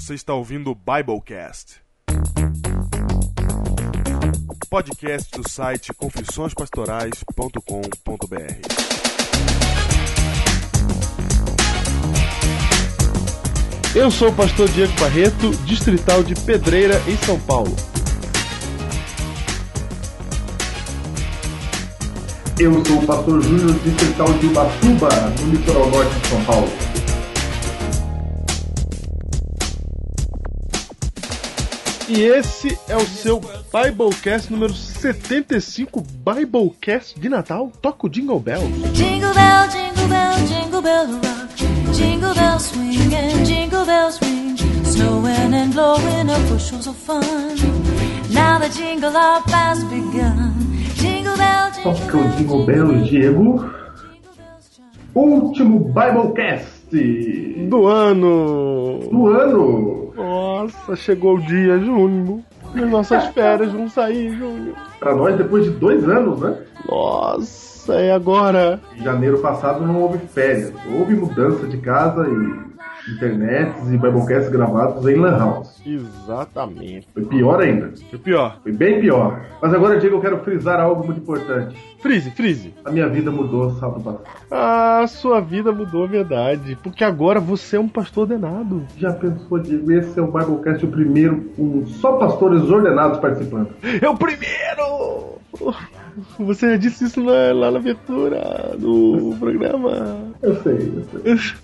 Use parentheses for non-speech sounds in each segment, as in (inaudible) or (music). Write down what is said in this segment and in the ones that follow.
Você está ouvindo o Biblecast. Podcast do site confissõespastorais.com.br. Eu sou o pastor Diego Barreto, distrital de Pedreira, em São Paulo. Eu sou o pastor Júnior, distrital de Ubatuba, no litoral norte de São Paulo. E esse é o seu Biblecast número 75, Biblecast de Natal. Toca o Jingle Bell. Jingle bell, jingle bell, jingle bell rock. Jingle bells swing and jingle bells ring. Snowing and blowing up bushels of fun. Now the jingle hop has begun. Jingle bell, jingle Toca o Jingle Bells, Diego. Último Biblecast Do ano. do ano. Nossa, chegou o dia, Júnior. As nossas (laughs) férias vão sair, Júnior. Pra nós, depois de dois anos, né? Nossa, e agora? Em janeiro passado não houve férias. Houve mudança de casa e internets e Biblecasts gravados em Lan House. Exatamente. Foi pior ainda. O pior, Foi bem pior. Mas agora, Diego, eu quero frisar algo muito importante. Freeze, Freeze. A minha vida mudou sábado passado. A sua vida mudou a verdade, porque agora você é um pastor ordenado. Já pensou, Diego? Esse é o Biblecast, o primeiro com só pastores ordenados participando. É o primeiro! Você já disse isso na- lá na abertura do programa. Eu sei, eu sei.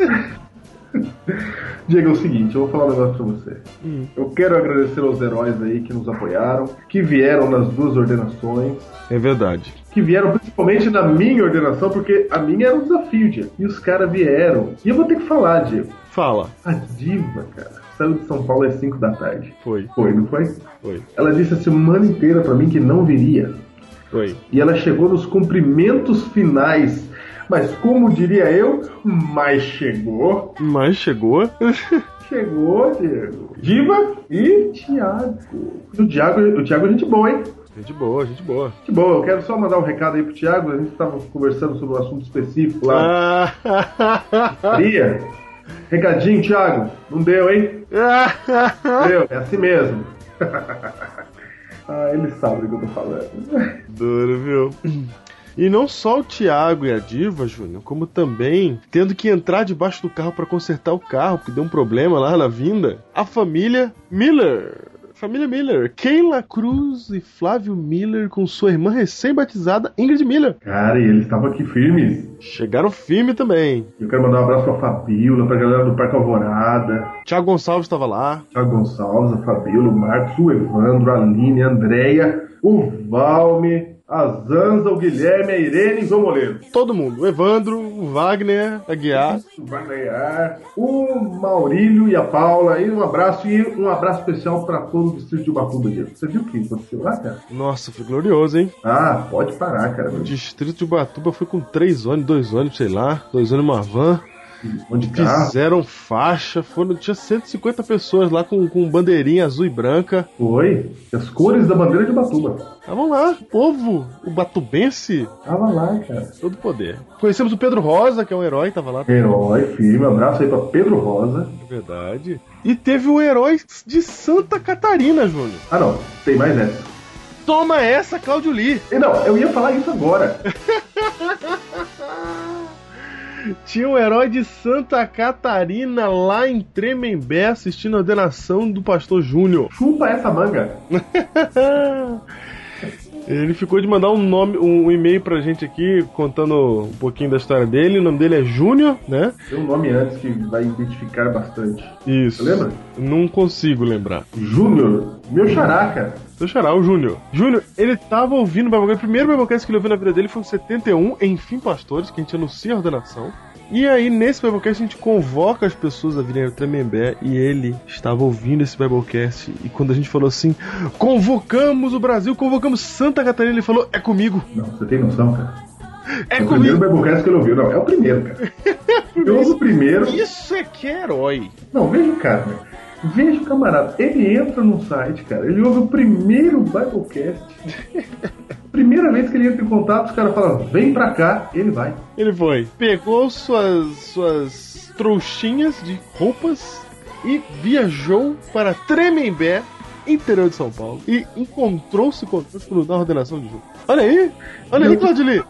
(laughs) Diego, é o seguinte, eu vou falar um negócio pra você. Hum. Eu quero agradecer aos heróis aí que nos apoiaram, que vieram nas duas ordenações, É verdade. que vieram principalmente na minha ordenação, porque a minha era um desafio, Diego. E os caras vieram. E eu vou ter que falar, Diego. Fala. A diva, cara, saiu de São Paulo às 5 da tarde. Foi, Foi, não foi? foi, Ela disse a semana inteira pra mim que não viria. foi. E ela chegou nos cumprimentos finais. Mas como diria eu, mas chegou. Mas chegou. (laughs) Chegou, Diego. Diva e Thiago. O Thiago, o Thiago é gente boa, hein? Gente boa, gente boa. Que boa. Eu quero só mandar um recado aí pro Thiago. A gente tava conversando sobre um assunto específico lá. Ah. Maria. Recadinho, Thiago. Não deu, hein? (laughs) Deu. É assim mesmo. (laughs) ah, ele sabe do que eu tô falando. Duro, viu? E não só o Thiago e a Diva, Júnior, como também tendo que entrar debaixo do carro para consertar o carro, porque deu um problema lá na vinda, a família Miller. Família Miller, Keila Cruz e Flávio Miller com sua irmã recém-batizada Ingrid Miller. Cara, e eles estavam aqui firmes. Chegaram firme também. Eu quero mandar um abraço pra Fabiola, pra galera do Parque Alvorada, Thiago Gonçalves estava lá. Thiago Gonçalves, a Fabiola, o Marcos, o Evandro, a Aline, a Andréia, o Valme, a Zanza, o Guilherme, a Irene e o Moleiro. Todo mundo. O Evandro, o Wagner, a Guiar. O Wagner, o Maurílio e a Paula. E um abraço e um abraço especial pra todo o distrito de Ubatuba. Você viu o que aconteceu lá, cara? Nossa, foi glorioso, hein? Ah, pode parar, cara. O distrito de Ubatuba foi com três ônibus, dois ônibus, sei lá, dois ônibus e uma van. Onde carro? Fizeram faixa, foram, tinha 150 pessoas lá com, com bandeirinha azul e branca. Foi. As cores da bandeira de Ubatuba. Estavam lá, o povo, o batubense, Tava lá, cara. todo poder. Conhecemos o Pedro Rosa, que é um herói, tava lá. Herói, firme. Abraço aí pra Pedro Rosa. É verdade. E teve o herói de Santa Catarina, Júnior. Ah, não. Tem mais essa. Toma essa, Claudio Lee. E Não, eu ia falar isso agora. (laughs) Tinha um herói de Santa Catarina lá em Tremembé assistindo a ordenação do pastor Júnior. Chupa essa manga. (laughs) Ele ficou de mandar um nome, um e-mail pra gente aqui contando um pouquinho da história dele. O nome dele é Júnior, né? Tem um nome antes que vai identificar bastante. Isso. Você lembra? Não consigo lembrar. Júnior. Meu xará, cara. Seu xará, o Júnior. Júnior, ele tava ouvindo o Biblecast. O primeiro Biblecast que ele ouviu na vida dele foi o 71, Enfim Pastores, que a gente anuncia a ordenação. E aí, nesse Biblecast, a gente convoca as pessoas a virem ao Tremembé e ele estava ouvindo esse Biblecast. E quando a gente falou assim, convocamos o Brasil, convocamos Santa Catarina, ele falou, é comigo, Não, você tem noção, cara. é o primeiro. Biblecast que ele ouviu. Não, é o primeiro, cara. (laughs) Eu ouço o primeiro. Isso é que é herói. Não, veja o cara? Veja o camarada. Ele entra no site, cara. Ele ouve o primeiro Biblecast. (laughs) Primeira vez que ele entra em contato, os caras falam, vem pra cá. Ele vai. Ele foi, pegou suas, suas trouxinhas de roupas e viajou para Tremembé, interior de São Paulo, e encontrou-se conosco na ordenação de jogo. Olha aí! Olha aí, Claudio Lee!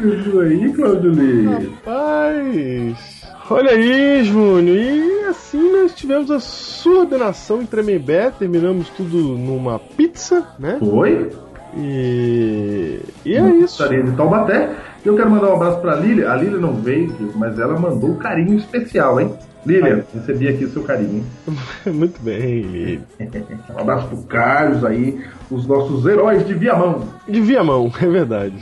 Isso aí, Claudio Lee. Rapaz! Olha aí, Júnior! E assim nós tivemos a sua ordenação em Tremembé, terminamos tudo numa pizza, né? Foi? E, e é isso. Gostaria de Taubaté. E eu quero mandar um abraço pra Lília. A Lília não veio, mas ela mandou um carinho especial, hein? Lília, recebi aqui o seu carinho. (laughs) Muito bem, Lili. (laughs) Um abraço pro Carlos aí, os nossos heróis de Viamão. De Viamão, é verdade.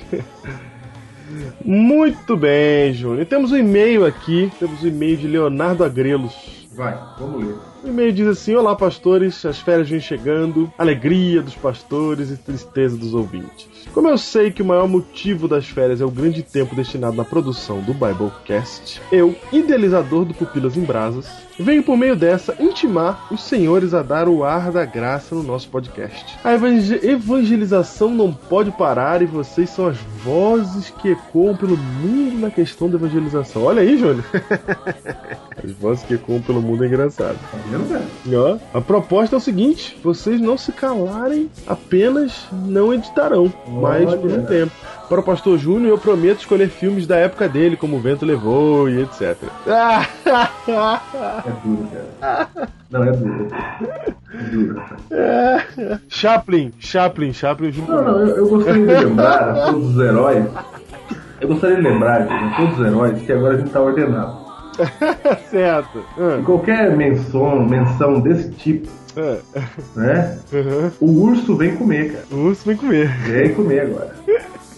Muito bem, Júnior. Temos um e-mail aqui, temos um e-mail de Leonardo Agrelos. Vai, vamos ler. O e-mail diz assim: Olá, pastores, as férias vêm chegando, alegria dos pastores e tristeza dos ouvintes. Como eu sei que o maior motivo das férias é o grande tempo destinado na produção do Biblecast, eu, idealizador do Pupilas em Brasas, venho por meio dessa intimar os senhores a dar o ar da graça no nosso podcast. A evangel- evangelização não pode parar e vocês são as vozes que ecoam pelo mundo na questão da evangelização. Olha aí, Júnior. (laughs) as vozes que ecoam pelo mundo é engraçado. Tá ó, a proposta é o seguinte: vocês não se calarem, apenas não editarão, mas por um tempo. Para o pastor Júnior, eu prometo escolher filmes da época dele, como O Vento Levou e etc. (laughs) É duro, cara. Não, é duro. É duro. cara. Chaplin, Chaplin, Chaplin, junto Não, não, eu, eu gostaria de lembrar a todos os heróis. Eu gostaria de lembrar a todos os heróis que agora a gente tá ordenado. (laughs) certo. Ah, Qualquer menção, menção desse tipo, ah, né? aham. O urso vem comer, cara. O urso vem comer. Vem comer agora.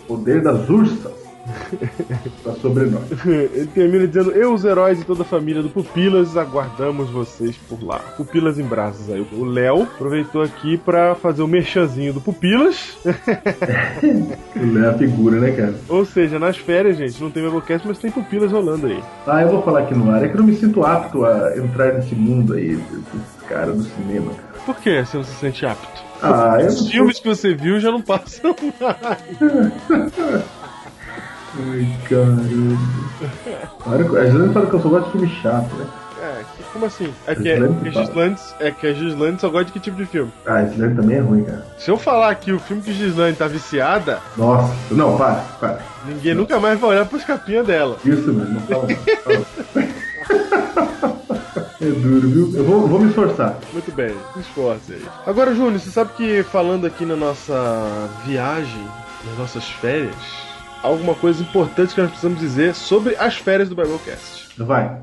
Poder das ursas. (laughs) Tá sobre nós. (laughs) Ele termina dizendo: Eu, os heróis e toda a família do Pupilas, aguardamos vocês por lá. Pupilas em braços aí. O Léo aproveitou aqui pra fazer o merchanzinho do Pupilas. (laughs) Ele é a figura, né, cara? Ou seja, nas férias, gente, não tem Biblecast, mas tem Pupilas rolando aí. Ah, eu vou falar aqui no ar. É que eu não me sinto apto a entrar nesse mundo aí, desses caras do cinema, cara. Por que você não se sente apto? Ah, Os filmes que você viu já não passam mais. Ai, caramba. Às vezes fala que eu só gosto de filme chato, né? É, como assim? É que, é, que a. Gislane, é que a Gislane só gosta de que tipo de filme? Ah, daí também é ruim, cara. Se eu falar que o filme que Gislane tá viciada, Nossa, não, para, para. ninguém nunca mais vai olhar pras capinhas dela. Isso mesmo, não fala não. fala. (laughs) É duro, viu? Eu vou, vou me esforçar. Muito bem, se esforce aí. Agora, Júnior, você sabe que falando aqui na nossa viagem, nas nossas férias, alguma coisa importante que nós precisamos dizer sobre as férias do Biblecast. Vai.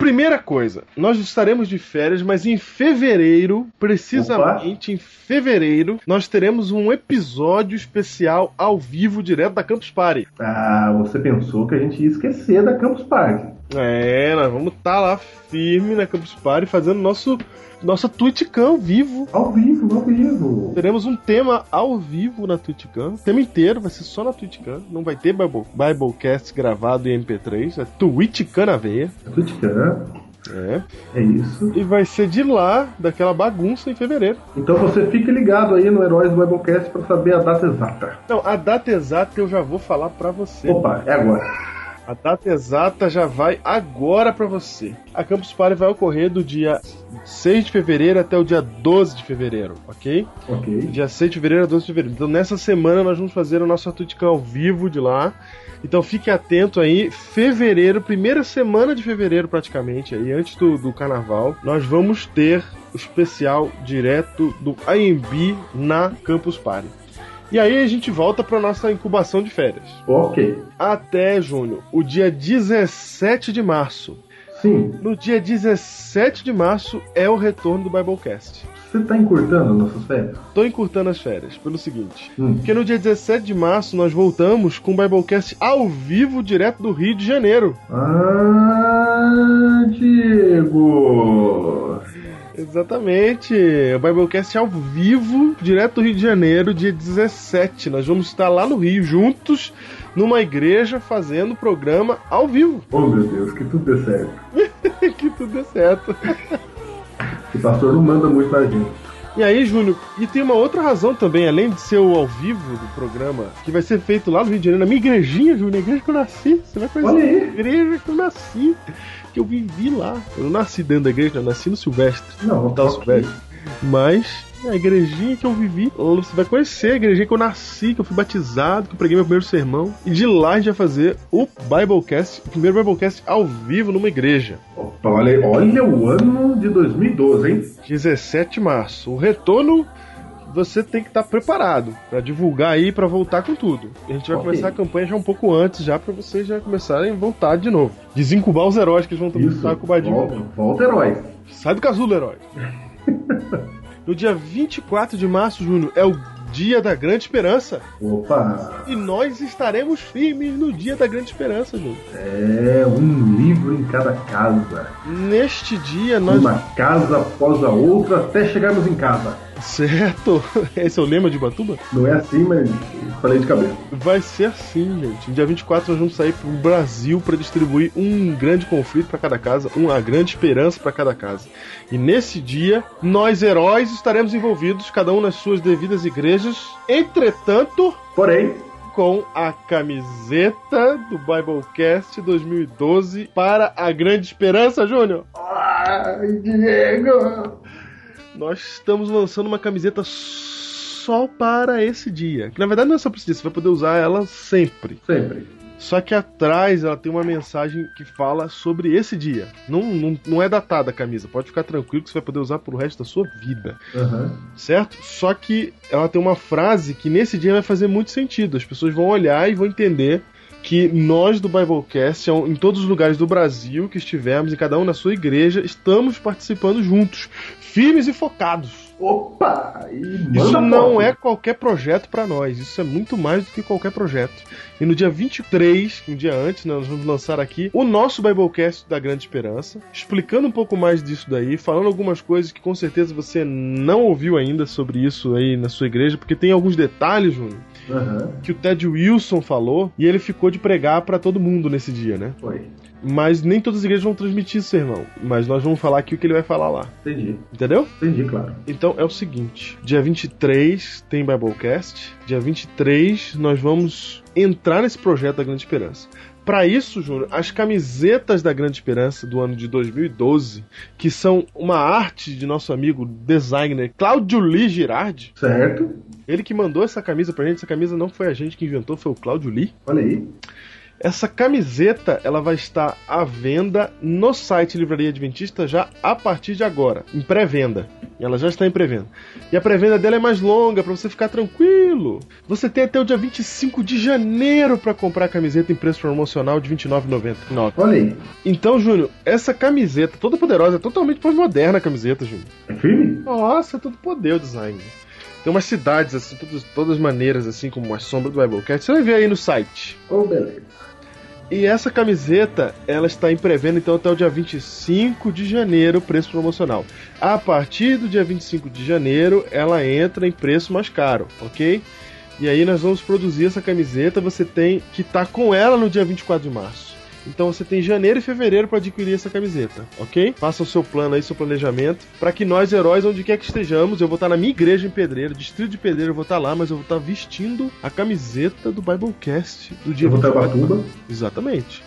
Primeira coisa, nós estaremos de férias, mas em fevereiro, precisamente em fevereiro, nós teremos um episódio especial ao vivo direto da Campus Party. Ah, você pensou que a gente ia esquecer da Campus Party. É, nós vamos estar lá firme na Campus Party fazendo nosso nossa TwitchCam ao vivo. Ao vivo, ao vivo. Teremos um tema ao vivo na TwitchCam. O tema inteiro vai ser só na TwitchCam. Não vai ter Bible, Biblecast gravado em MP3. É TwitchCam na veia. Tuticã, É. é isso. E vai ser de lá, daquela bagunça em fevereiro. Então você fique ligado aí no Heróis do Biblecast pra saber a data exata. Não, a data exata eu já vou falar pra você. Opa, é agora. A data exata já vai agora pra você. A Campus Party vai ocorrer do dia 6 de fevereiro até o dia 12 de fevereiro, ok? Ok. Dia 6 de fevereiro a 12 de fevereiro. Então nessa semana nós vamos fazer o nosso Atlético ao vivo de lá. Então fique atento aí, fevereiro, primeira semana de fevereiro praticamente, aí antes do, do carnaval, nós vamos ter o especial direto do IMB na Campus Party. E aí a gente volta para nossa incubação de férias. Ok. Até junho, o dia 17 de março. Sim, No dia 17 de março é o retorno do Biblecast. você tá encurtando nossas férias? Tô encurtando as férias pelo seguinte. Hum. Porque no dia 17 de março nós voltamos com o Biblecast ao vivo direto do Rio de Janeiro. Ah, Diego! Exatamente. O Biblecast ao vivo, direto do Rio de Janeiro, dia 17. Nós vamos estar lá no Rio juntos, numa igreja, fazendo programa ao vivo. Oh meu Deus, que tudo dê certo. (laughs) que tudo dê certo. O pastor não manda muito na gente. E aí, Júnior, e tem uma outra razão também, além de ser o ao vivo do programa, que vai ser feito lá no Rio de Janeiro, na minha igrejinha, Júnior, na igreja que eu nasci. Você vai conhecer Olha aí. a igreja que eu nasci, que eu vivi lá. Eu não nasci dentro da igreja, eu nasci no Silvestre. Não, Hospital ok. Silvestre. Mas a igrejinha que eu vivi, você vai conhecer a igrejinha que eu nasci, que eu fui batizado, que eu preguei meu primeiro sermão. E de lá a gente vai fazer o Biblecast, o primeiro Biblecast ao vivo numa igreja. Opa, olha, olha o ano de 2012, hein? 17 de março. O retorno você tem que estar preparado para divulgar aí para voltar com tudo. A gente vai Ok. começar a campanha já um pouco antes já para vocês já começarem a voltar de novo. Desincubar os heróis que eles vão estar incubadinhos. Volta, volta herói. Sai do casulo, herói. (laughs) no dia 24 de março, Júnior, é o dia da grande esperança. Opa, E nós estaremos firmes no dia da grande esperança, Júnior. é um livro em cada casa. Neste dia nós. Uma casa após a outra até chegarmos em casa. Certo? (laughs) Esse é o lema de Batuba? Não é assim, mas falei de cabeça. Vai ser assim, gente. Dia 24 nós vamos sair pro Brasil para distribuir um grande conflito para cada casa, uma grande esperança para cada casa. E nesse dia, nós heróis estaremos envolvidos, cada um nas suas devidas igrejas. Entretanto, Porém, com a camiseta do Biblecast 2012 para a grande esperança, Júnior. ai, Diego! Nós estamos lançando uma camiseta só para esse dia. Que na verdade não é só para esse dia, você vai poder usar ela sempre. Sempre. Só que atrás ela tem uma mensagem que fala sobre esse dia. Não, não, não é datada a camisa, pode ficar tranquilo que você vai poder usar pro resto da sua vida, Aham. certo? Só que ela tem uma frase que nesse dia vai fazer muito sentido. As pessoas vão olhar e vão entender que nós do Biblecast, em todos os lugares do Brasil que estivermos, em cada um na sua igreja, estamos participando juntos, firmes e focados. Opa! E Isso não é qualquer projeto pra nós, isso é muito mais do que qualquer projeto. E no dia 23, um dia antes, né, nós vamos lançar aqui o nosso Biblecast da Grande Esperança, explicando um pouco mais disso daí, falando algumas coisas que com certeza você não ouviu ainda sobre isso aí na sua igreja, porque tem alguns detalhes, Júnior, Aham. que o Ted Wilson falou e ele ficou de pregar pra todo mundo nesse dia, né? Foi. Mas nem todas as igrejas vão transmitir esse sermão, mas nós vamos falar aqui o que ele vai falar lá, Entendi. entendeu? Entendi, claro. Então é o seguinte: dia 23 tem Biblecast, dia 23 nós vamos entrar nesse projeto da Grande Esperança. Para isso, Júnior, as camisetas da Grande Esperança do ano de 2012, que são uma arte de nosso amigo designer Claudio Lee Girardi, Certo. ele que mandou essa camisa pra gente, essa camisa não foi a gente que inventou, foi o Claudio Lee. Olha aí. Essa camiseta ela vai estar à venda no site Livraria Adventista já a partir de agora, em pré-venda. Ela já está em pré-venda. E a pré-venda dela é mais longa para você ficar tranquilo. Você tem até o dia 25 de janeiro para comprar a camiseta em preço promocional de R$ 29,99. Olha aí. Então, Júnior, essa camiseta toda poderosa, é totalmente pós-moderna a camiseta, Júnior. É firme? Nossa, é todo poder o design. Tem umas cidades assim, todas, todas maneiras assim como a sombra do Biblecast. Você vai ver aí no site. Oh, beleza. E essa camiseta, ela está em pré-venda então até o dia 25 de janeiro, preço promocional. A partir do dia 25 de janeiro, ela entra em preço mais caro, ok? E aí nós vamos produzir essa camiseta, você tem que estar com ela no dia 24 de março. Então você tem janeiro e fevereiro para adquirir essa camiseta, ok? Faça o seu plano aí, seu planejamento, para que nós, heróis, onde quer que estejamos, eu vou estar na minha igreja em Pedreiro, distrito de Pedreiro, eu vou estar lá, mas eu vou estar vestindo a camiseta do Biblecast do dia Eu vou estar 24 de Batuba. Exatamente.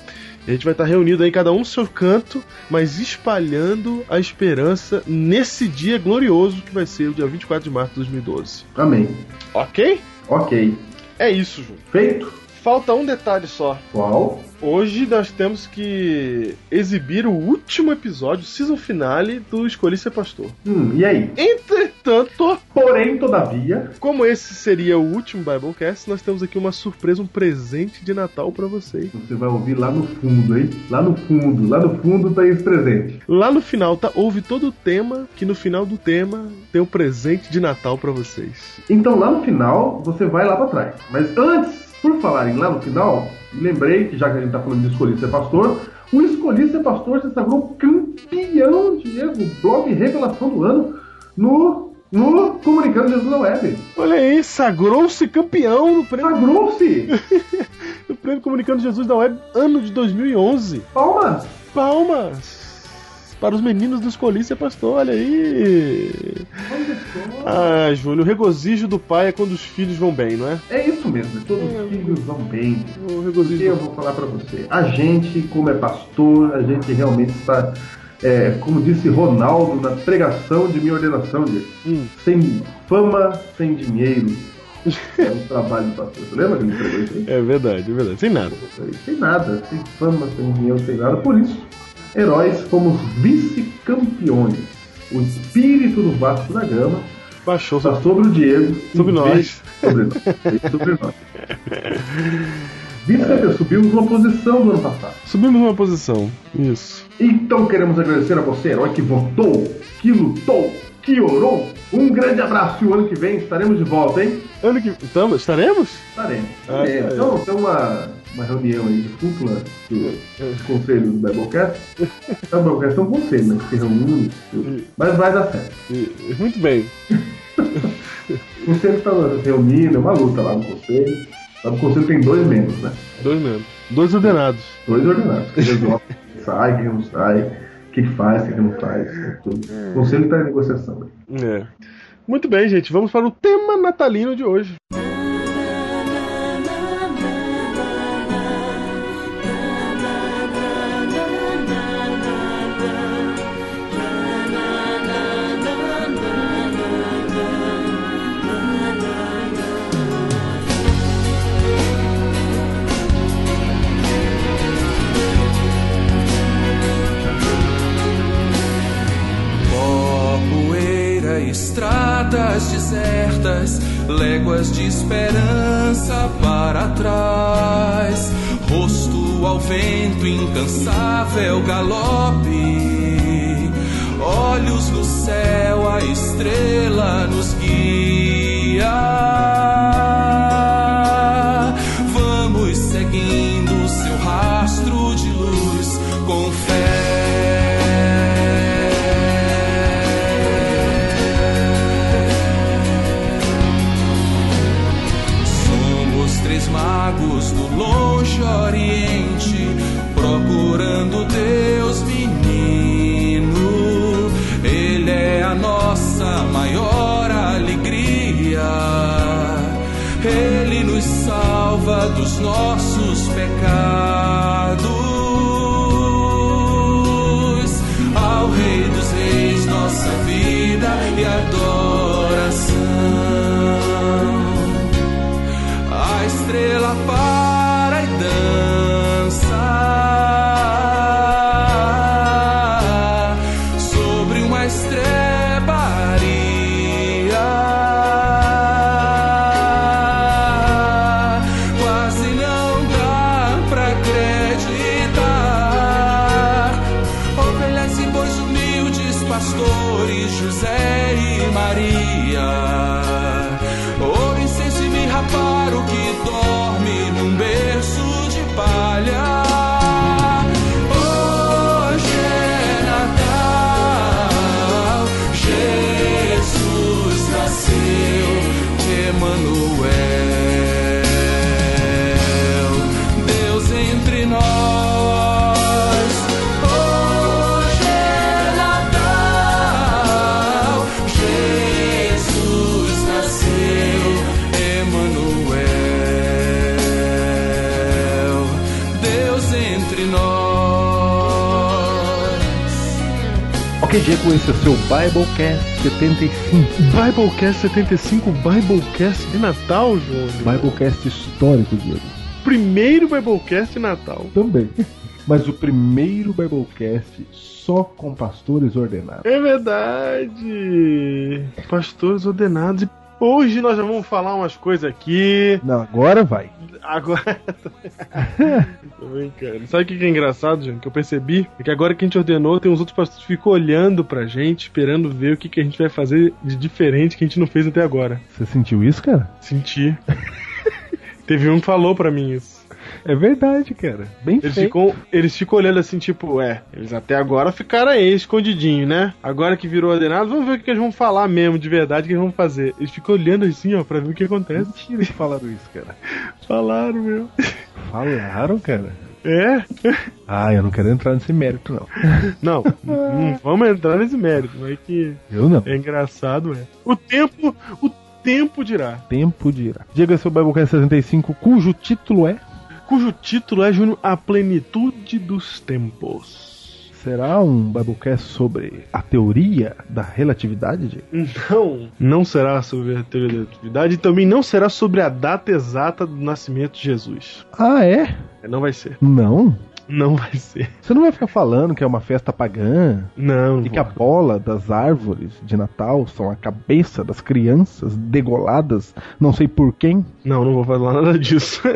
E a gente vai estar reunido aí, cada um no seu canto, mas espalhando a esperança nesse dia glorioso que vai ser o dia 24 de março de 2012. Amém. Ok? Ok. É isso, Ju. Feito. Falta um detalhe só. Qual? Hoje nós temos que exibir o último episódio, season finale do Escolhi Ser Pastor. Hum, e aí? Entretanto, Porém, todavia, como esse seria o último Biblecast, nós temos aqui uma surpresa, um presente de Natal para vocês. você vai ouvir lá no fundo, hein? Lá no fundo, lá no fundo tá esse presente. Lá no final, tá? Houve todo o tema, que no final do tema tem um presente de Natal pra vocês. Então lá no final, você vai lá pra trás. Mas antes, por falarem lá no final, lembrei que já que a gente tá falando de escolher ser pastor, o Escolhi Ser Pastor se sagrou campeão, Diego, blog revelação do ano, no, no Comunicando Jesus na Web. Olha aí, sagrou-se campeão no prêmio, Sagrou-se! (laughs) no prêmio Comunicando Jesus da Web, ano de 2011. Palmas! Palmas! Para os meninos do Ser Pastor, olha aí! Ah, Júnior, o regozijo do pai é quando os filhos vão bem, não é? É isso mesmo, todos os filhos vão bem. O regozijo eu do... vou falar pra você, a gente, como é pastor, a gente realmente está, é, como disse Ronaldo na pregação de minha ordenação, Diego, Hum. sem fama, sem dinheiro. É um trabalho de pastor. Você lembra que ele pregou isso aí? É verdade, é verdade. Sem nada. Sem nada, sem fama, sem dinheiro, sem nada. Por isso, heróis fomos vice-campeões. O espírito do Vasco da Gama Baixou está só. sobre o Diego. e Sobre nós. Sobre nós. Sobre nós. Vice-campeão, subimos uma posição do ano passado. Subimos uma posição. Isso. Então queremos agradecer a você, herói, que votou, que lutou, que orou. Um grande abraço e o ano que vem estaremos de volta, hein? Ano que. Tamo, estaremos? Estaremos. Ah, estaremos. tá. Então, tem uma, uma reunião aí de cúpula do, dos conselhos do Biblecast. O Biblecast é um conselho, né? Que se reúne, tudo. mas vai dar certo. Muito bem. O conselho está reunindo, é uma luta lá no conselho. Lá no conselho tem dois membros, né? Dois mesmo. Dois ordenados. Dois ordenados. Que resolve quem sai, quem não sai, o que faz, o que não faz. tudo. O conselho está em negociação. É. Muito bem, gente. Vamos para o tema natalino de hoje. Estradas desertas, léguas de esperança para trás. Rosto ao vento, incansável galope. Olhos no céu, Diego, esse é o seu Biblecast 75. Biblecast 75, Biblecast de Natal, João. Biblecast histórico, Diego. Primeiro Biblecast de Natal. Também. (laughs) Mas o primeiro Biblecast só com pastores ordenados. É verdade. Pastores ordenados. E hoje nós já vamos falar umas coisas aqui. Não, agora vai. Agora. (laughs) Tô brincando. Sabe o que é engraçado, gente? Que eu percebi? É que agora que a gente ordenou, tem uns outros pastores que ficam olhando pra gente, esperando ver o que, que a gente vai fazer de diferente que a gente não fez até agora. Você sentiu isso, cara? Senti. (laughs) Teve um que falou pra mim isso. É verdade, cara. Bem Eles feito. ficam, eles ficam olhando assim, tipo, é, eles até agora ficaram aí, escondidinho, né? Agora que virou ordenado, vamos ver o que eles vão falar mesmo, de verdade, o que eles vão fazer. Eles ficam olhando assim, ó, pra ver o que acontece. Mentira que falaram isso, cara. (laughs) Falaram, meu. Falaram, cara. É? Ah, eu não quero entrar nesse mérito, não. (laughs) Não, não vamos entrar nesse mérito, mas que Eu não. é engraçado, é. O tempo, o tempo dirá. Tempo dirá. Diga seu Biblecast 65, cujo título é Cujo título é, Júnior, A Plenitude dos Tempos. Será um Biblecast sobre a teoria da relatividade? Não, não será sobre a teoria da relatividade e também não será sobre a data exata do nascimento de Jesus. Ah, é? Não vai ser. Não. Não vai ser. Você não vai ficar falando que é uma festa pagã Não. e que a bola das árvores de Natal são a cabeça das crianças degoladas, não sei por quem? Não, não vou falar nada disso. (laughs)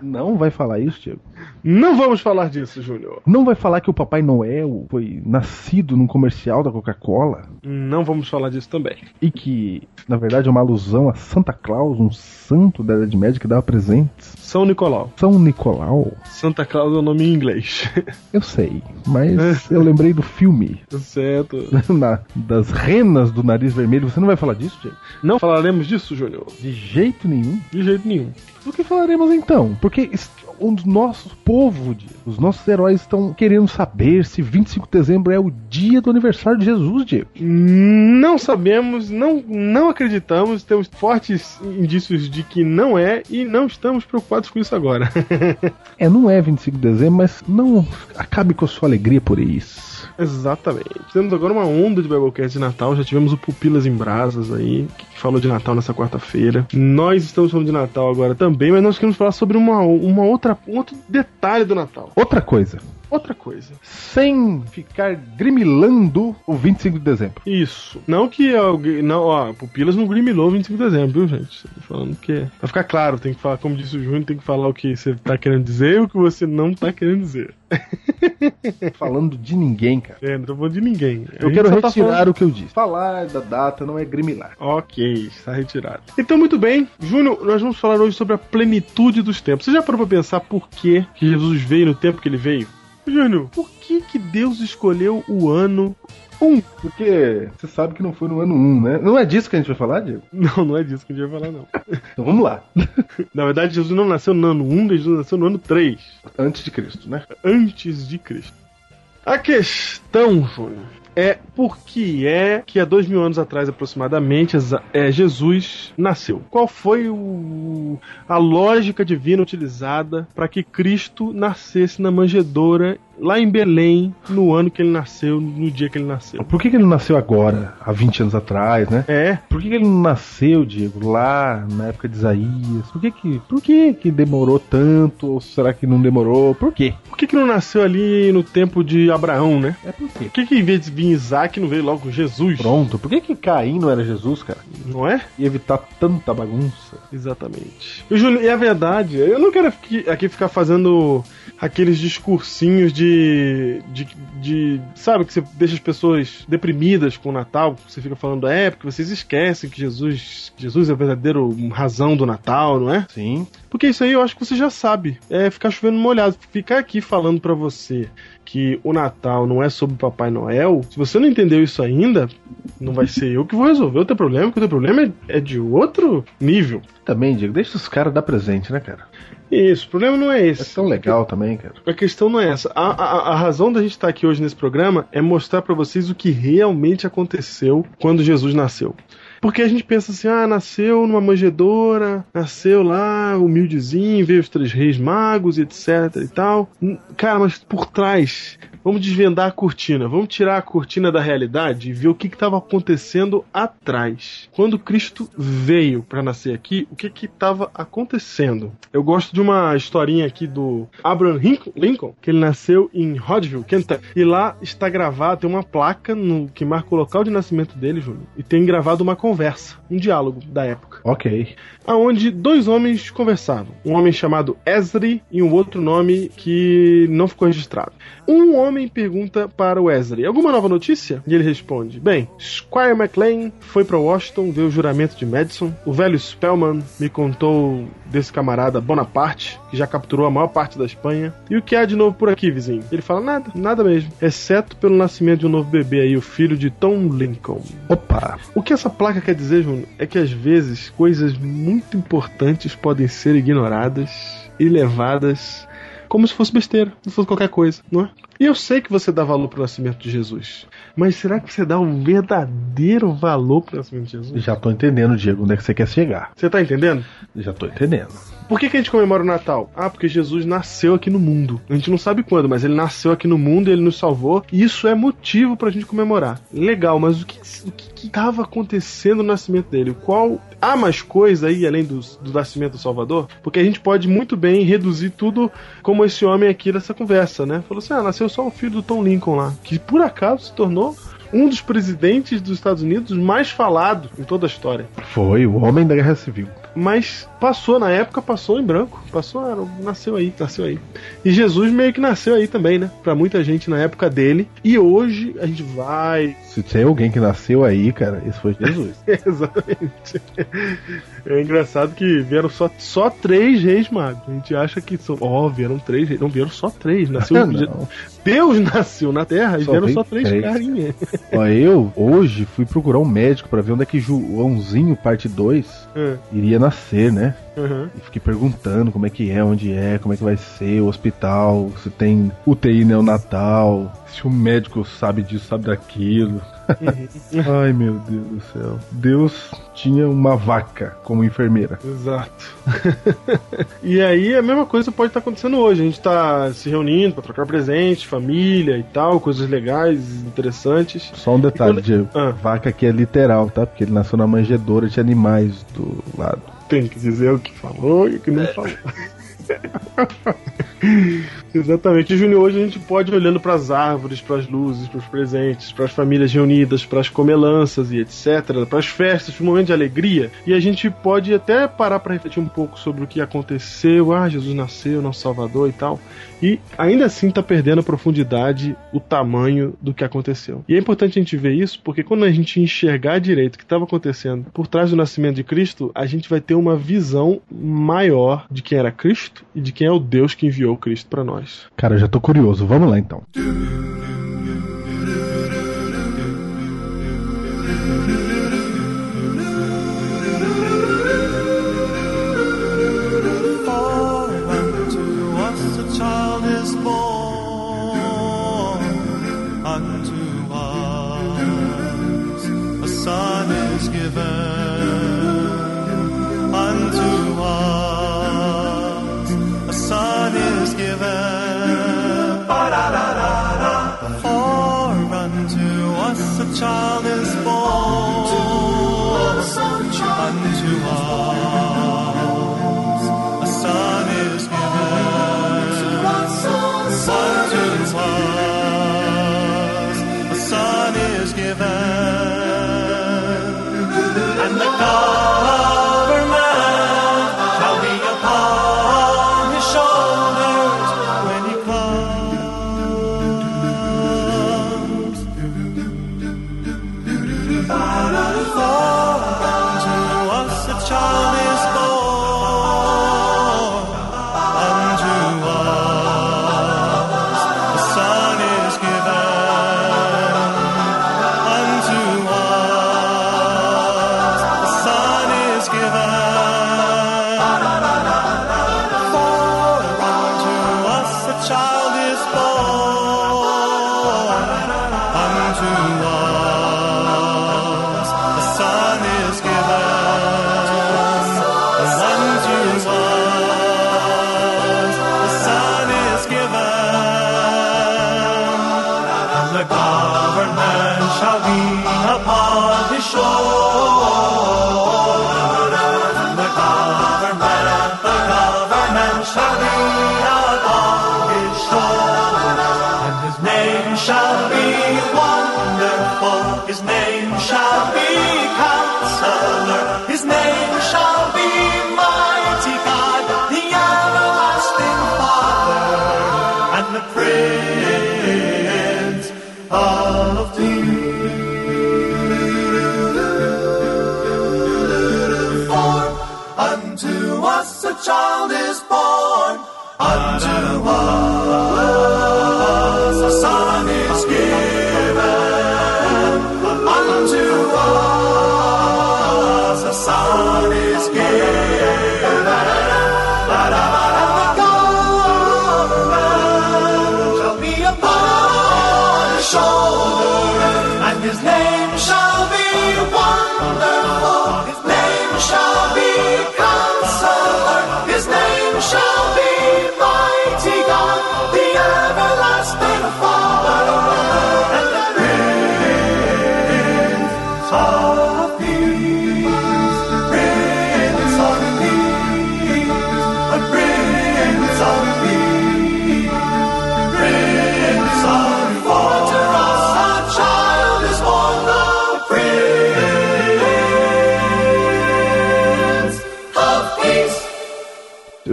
Não vai falar isso, Diego. não vamos falar disso, Júnior. Não vai falar que o Papai Noel foi nascido num comercial da Coca-Cola Não vamos falar disso também. e que, na verdade, é uma alusão a Santa Claus, um santo da Idade Média que dava presentes. São Nicolau. São Nicolau? Santa Claus é o nome em inglês. (laughs) Eu sei, mas eu lembrei do filme (laughs) certo. na- das renas do nariz vermelho. Você não vai falar disso, Diego? Não falaremos disso, Júnior. De jeito nenhum. De jeito nenhum. Do que falaremos então? Porque o nosso povo, os nossos heróis estão querendo saber se 25 de dezembro é o dia do aniversário de Jesus, Diego. Não sabemos, não, não acreditamos, temos fortes indícios de que não é e não estamos preocupados com isso agora. (laughs) É, não é 25 de dezembro, mas não acabe com a sua alegria por isso. Exatamente. Temos agora uma onda de Biblecast de Natal. Já tivemos o Pupilas em Brasas aí, que falou de Natal nessa quarta-feira. Nós estamos falando de Natal agora também, mas nós queremos falar sobre uma, uma outra, um outro detalhe do Natal. Outra coisa, Outra coisa. sem ficar grimilando o 25 de dezembro. Isso. Não que alguém. Não, ó, Pupilas não grimilou 25 de dezembro, viu, gente? Tô falando que. Pra ficar claro, tem que falar, como disse o Júnior, tem que falar o que você tá querendo dizer e o que você não tá querendo dizer. (laughs) Falando de ninguém, cara. É, não tô falando de ninguém. A Eu quero tá retirar falando- o que eu disse. Falar da data não é grimilar. Ok, está retirado. Então, muito bem, Júnior, nós vamos falar hoje sobre a plenitude dos tempos. Você já parou pra pensar por que, que Jesus veio no tempo que ele veio? Júnior, por que, que Deus escolheu o ano 1? Porque você sabe que não foi no ano 1, né? Não é disso que a gente vai falar, Diego? (laughs) Não, não é disso que a gente vai falar, não. (laughs) Então vamos lá. (laughs) Na verdade, Jesus não nasceu no ano 1, Jesus nasceu no ano 3. Antes de Cristo, né? antes de Cristo. A questão, Júnior, é por que é que há dois mil anos atrás, aproximadamente, é, Jesus nasceu? Qual foi o- a lógica divina utilizada para que Cristo nascesse na manjedoura lá em Belém, no ano que ele nasceu, no dia que ele nasceu? Por que, que ele nasceu agora, há 20 anos atrás, né? É, Por que, que ele não nasceu, Diego, lá na época de Isaías? Por que que, por que que demorou tanto? Ou será que não demorou? Por quê? por que, que não nasceu ali no tempo de Abraão, né? É por quê? Por que, que em vez de vir Isaac, não veio logo Jesus? Pronto. Por que que Caim não era Jesus, cara? Não é? E evitar tanta bagunça. Exatamente. E, Júnior, e a verdade, eu não quero aqui ficar fazendo aqueles discursinhos de, de, de. Sabe, que você deixa as pessoas deprimidas com o Natal, você fica falando, é, porque vocês esquecem que Jesus, Jesus é a verdadeira razão do Natal, não é? Sim. Porque isso aí eu acho que você já sabe. É ficar chovendo molhado. Ficar aqui falando pra você que o Natal não é sobre Papai Noel, se você não entendeu isso ainda, não vai ser eu que vou resolver o teu problema, porque o teu problema é, é de outro nível. Também, Diego, deixa os caras dar presente, né, cara? Isso, o problema não é É esse. tão legal também, cara. A questão não é essa. A, a- a razão da gente estar aqui hoje nesse programa é mostrar pra vocês o que realmente aconteceu quando Jesus nasceu. Porque a gente pensa assim, ah, nasceu numa manjedoura, nasceu lá, humildezinho, veio os três reis magos, etc e tal. Cara, mas por trás, vamos desvendar a cortina, vamos tirar a cortina da realidade e ver o que estava acontecendo atrás. Quando Cristo veio para nascer aqui, o que estava acontecendo? Eu gosto de uma historinha aqui do Abraham Lincoln, que ele nasceu em Hodgeville, Kentucky. E lá está gravado, tem uma placa no, que marca o local de nascimento dele, Júnior. E tem gravado uma conversa, um diálogo da época Ok. aonde dois homens conversavam. Um homem chamado Esri e um outro nome que não ficou registrado. Um homem pergunta para o Esri: "Alguma nova notícia?" E ele responde: "Bem, Squire MacLean foi para Washington ver o juramento de Madison. O velho Spellman me contou desse camarada Bonaparte, que já capturou a maior parte da Espanha. E o que há de novo por aqui, vizinho?" Ele fala: "Nada, nada mesmo, exceto pelo nascimento de um novo bebê aí, o filho de Tom Lincoln." Opa. O que essa placa quer dizer, Júnior, é que às vezes coisas muito importantes podem ser ignoradas e levadas como se fosse besteira, como se fosse qualquer coisa, não é? E eu sei que você dá valor pro nascimento de Jesus. Mas será que você dá um verdadeiro valor pro nascimento de Jesus? Já tô entendendo, Diego, onde é que você quer chegar. Você tá entendendo? Já tô entendendo. Por que, que a gente comemora o Natal? Ah, porque Jesus nasceu aqui no mundo. A gente não sabe quando, mas ele nasceu aqui no mundo, ele nos salvou. E isso é motivo pra gente comemorar. Legal, mas o que, o que estava acontecendo no nascimento dele? Qual. Há mais coisa aí além do, do nascimento do Salvador? Porque a gente pode muito bem reduzir tudo como esse homem aqui dessa conversa, né? Falou assim: ah, nasceu só o filho do Tom Lincoln lá, que por acaso se tornou um dos presidentes dos Estados Unidos mais falado em toda a história. Foi o homem da Guerra Civil. Mas passou na época, passou em branco. Passou, nasceu aí, nasceu aí. E Jesus meio que nasceu aí também, né? Pra muita gente na época dele. E hoje a gente vai. Se tem alguém que nasceu aí, cara, esse foi Jesus. (laughs) Exatamente. É engraçado que vieram só, só três reis magos. A gente acha que são. Ó, vieram três reis. Não, vieram só três. Nasceu. (laughs) Deus nasceu na Terra e Só vieram só três, três. carinhas. Ó, eu hoje fui procurar um médico pra ver onde é que Joãozinho, parte 2, É, iria nascer, né? uhum. E fiquei perguntando como é que é, onde é, como é que vai ser, o hospital, se tem UTI neonatal, se o médico sabe disso, sabe daquilo. (laughs) Ai meu Deus do céu. Deus tinha uma vaca como enfermeira. Exato. (laughs) e aí a mesma coisa pode estar acontecendo hoje. A gente tá se reunindo pra trocar presente, família e tal, coisas legais, interessantes. Só um detalhe, quando- Diego. Ah. Vaca aqui é literal, tá? Porque ele nasceu na manjedoura de animais do lado. Tem que dizer o que falou e o que não falou. (laughs) Exatamente. E, Júnior, hoje a gente pode olhando para as árvores, para as luzes, para os presentes, para as famílias reunidas, para as comelanças e etc., para as festas, um momento de alegria. E a gente pode até parar para refletir um pouco sobre o que aconteceu. Ah, Jesus nasceu, nosso Salvador e tal. E ainda assim tá perdendo a profundidade, o tamanho do que aconteceu. E é importante a gente ver isso porque quando a gente enxergar direito o que estava acontecendo por trás do nascimento de Cristo, a gente vai ter uma visão maior de quem era Cristo e de quem é o Deus que enviou Cristo para nós. Cara, eu já tô curioso. Vamos lá então. side.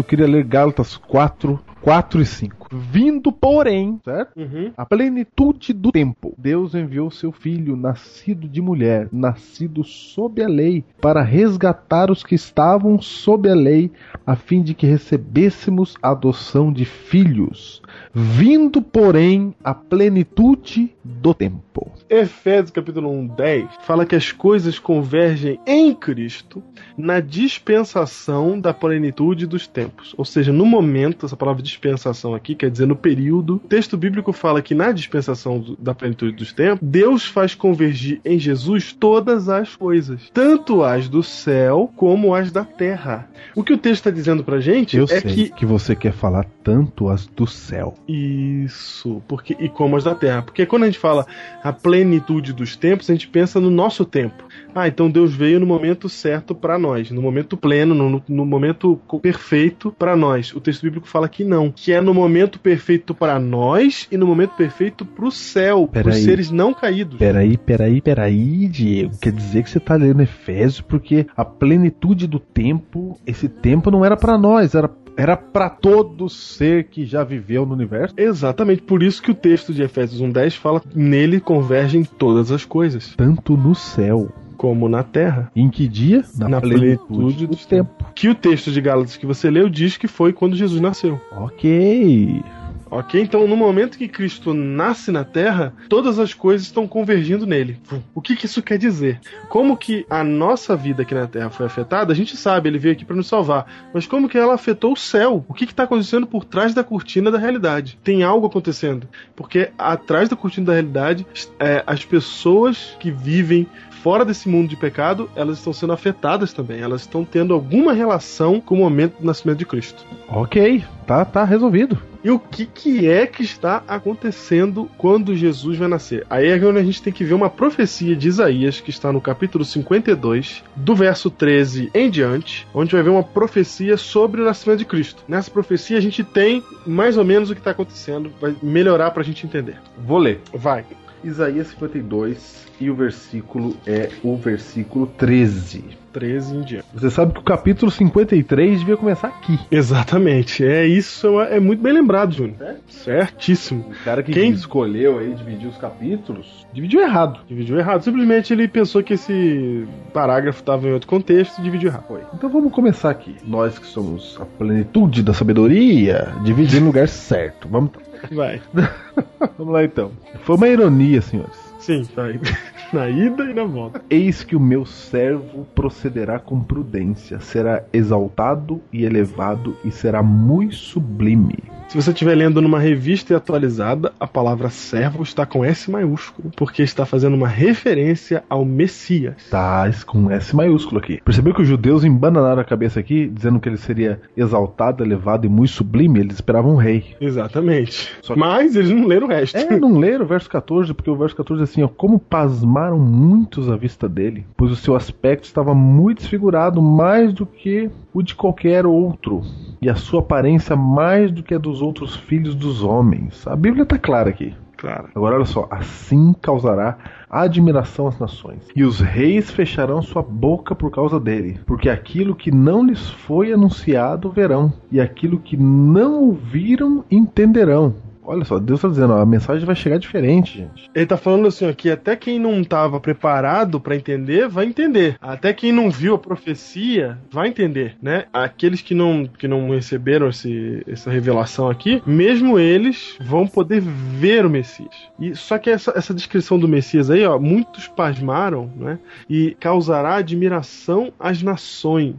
Queria ler Gálatas 4, 4 e 5. Vindo, porém, certo? Uhum. A plenitude do tempo. Deus enviou seu filho, nascido de mulher, nascido sob a lei, para resgatar os que estavam sob a lei, a fim de que recebêssemos a adoção de filhos. Vindo, porém, a plenitude do tempo. Efésios capítulo 1, 10 fala que as coisas convergem em Cristo na dispensação da plenitude dos tempos. Ou seja, no momento, essa palavra dispensação aqui quer dizer no período. O texto bíblico fala que na dispensação da plenitude dos tempos, Deus faz convergir em Jesus todas as coisas, tanto as do céu como as da terra. O que o texto está dizendo pra gente Eu é sei que que... você quer falar tanto as do céu. Isso, porque e como as da Terra. Porque quando a gente fala a plenitude dos tempos, a gente pensa no nosso tempo. Ah, então Deus veio no momento certo para nós, no momento pleno, no, no momento perfeito para nós. O texto bíblico fala que não, que é no momento perfeito para nós e no momento perfeito para o céu, para os Peraí. seres não caídos. Peraí, peraí, peraí, Diego. Quer dizer que você tá lendo Efésios porque a plenitude do tempo, esse tempo não era pra nós, era era para todo ser que já viveu no universo. Exatamente, por isso que o texto de Efésios 1:10 fala nele convergem todas as coisas, Tanto no céu. Como na terra. Em que dia? Na plenitude do do tempo. Que o texto de Gálatas que você leu diz que foi quando Jesus nasceu. Ok. Ok? Então, no momento que Cristo nasce na Terra, todas as coisas estão convergindo nele. O que, que isso quer dizer? Como que a nossa vida aqui na Terra foi afetada? A gente sabe, ele veio aqui para nos salvar. Mas como que ela afetou o céu? O que está acontecendo por trás da cortina da realidade? Tem algo acontecendo. Porque atrás da cortina da realidade, é, as pessoas que vivem fora desse mundo de pecado, elas estão sendo afetadas também. Elas estão tendo alguma relação com o momento do nascimento de Cristo. Ok. Tá, tá resolvido. E o que, que é que está acontecendo quando Jesus vai nascer? Aí é onde a gente tem que ver uma profecia de Isaías, que está no capítulo 52, do verso 13 em diante, onde vai ver uma profecia sobre o nascimento de Cristo. Nessa profecia a gente tem mais ou menos o que está acontecendo, vai melhorar para a gente entender. Vou ler. Vai. Isaías 52 e o versículo é o versículo 13. 13 em diante. Você sabe que o capítulo 53 devia começar aqui. Exatamente. É isso, é muito bem lembrado, Júnior. Certíssimo. O cara que Quem- escolheu aí dividir os capítulos, dividiu errado. Dividiu errado. Simplesmente ele pensou que esse parágrafo estava em outro contexto e dividiu errado. Foi. Então vamos começar aqui. Nós que somos a plenitude da sabedoria, dividir no lugar certo. Vamos, Vai. (laughs) vamos lá então. Foi uma ironia, senhores. Sim, vai. (laughs) Na ida e na volta. Eis que o meu servo procederá com prudência, será exaltado e elevado e será muito sublime. Se você estiver lendo numa revista atualizada, a palavra servo está com S maiúsculo, porque está fazendo uma referência ao Messias. Tá com S maiúsculo aqui. Percebeu que os judeus embananaram a cabeça aqui, dizendo que ele seria exaltado, elevado e muito sublime? Eles esperavam um rei. Exatamente. Que- Mas eles não leram o resto. É, não leram o verso 14, porque o verso 14 é assim, ó, como pasmaram muitos à vista dele, pois o seu aspecto estava muito desfigurado, mais do que o de qualquer outro, e a sua aparência mais do que a dos outros filhos dos homens. A Bíblia está clara aqui. Claro. Agora olha só, assim causará admiração às nações, e os reis fecharão sua boca por causa dele, porque aquilo que não lhes foi anunciado verão, e aquilo que não ouviram entenderão. Olha só, Deus está dizendo, ó, a mensagem vai chegar diferente, gente. Ele tá falando assim, ó, que até quem não estava preparado para entender, vai entender. Até quem não viu a profecia, vai entender, né? Aqueles que não, que não receberam esse, essa revelação aqui, mesmo eles vão poder ver o Messias. E só que essa, essa descrição do Messias aí, ó, muitos pasmaram, né? E causará admiração às nações.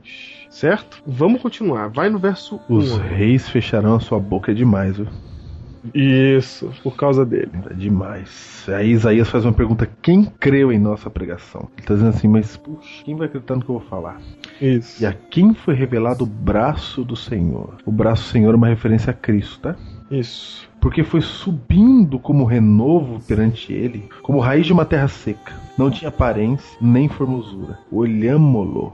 Certo? Vamos continuar. Vai no verso Os 1. reis fecharão a sua boca, demais, viu? Isso, por causa dele. É demais. Aí Isaías faz uma pergunta: quem creu em nossa pregação? Ele está dizendo assim, mas puxa, quem vai acreditar no que eu vou falar? Isso. E a quem foi revelado o braço do Senhor? O braço do Senhor é uma referência a Cristo, tá? Isso. Porque foi subindo como renovo perante ele, como raiz de uma terra seca. Não tinha aparência nem formosura. Olhamo-lo,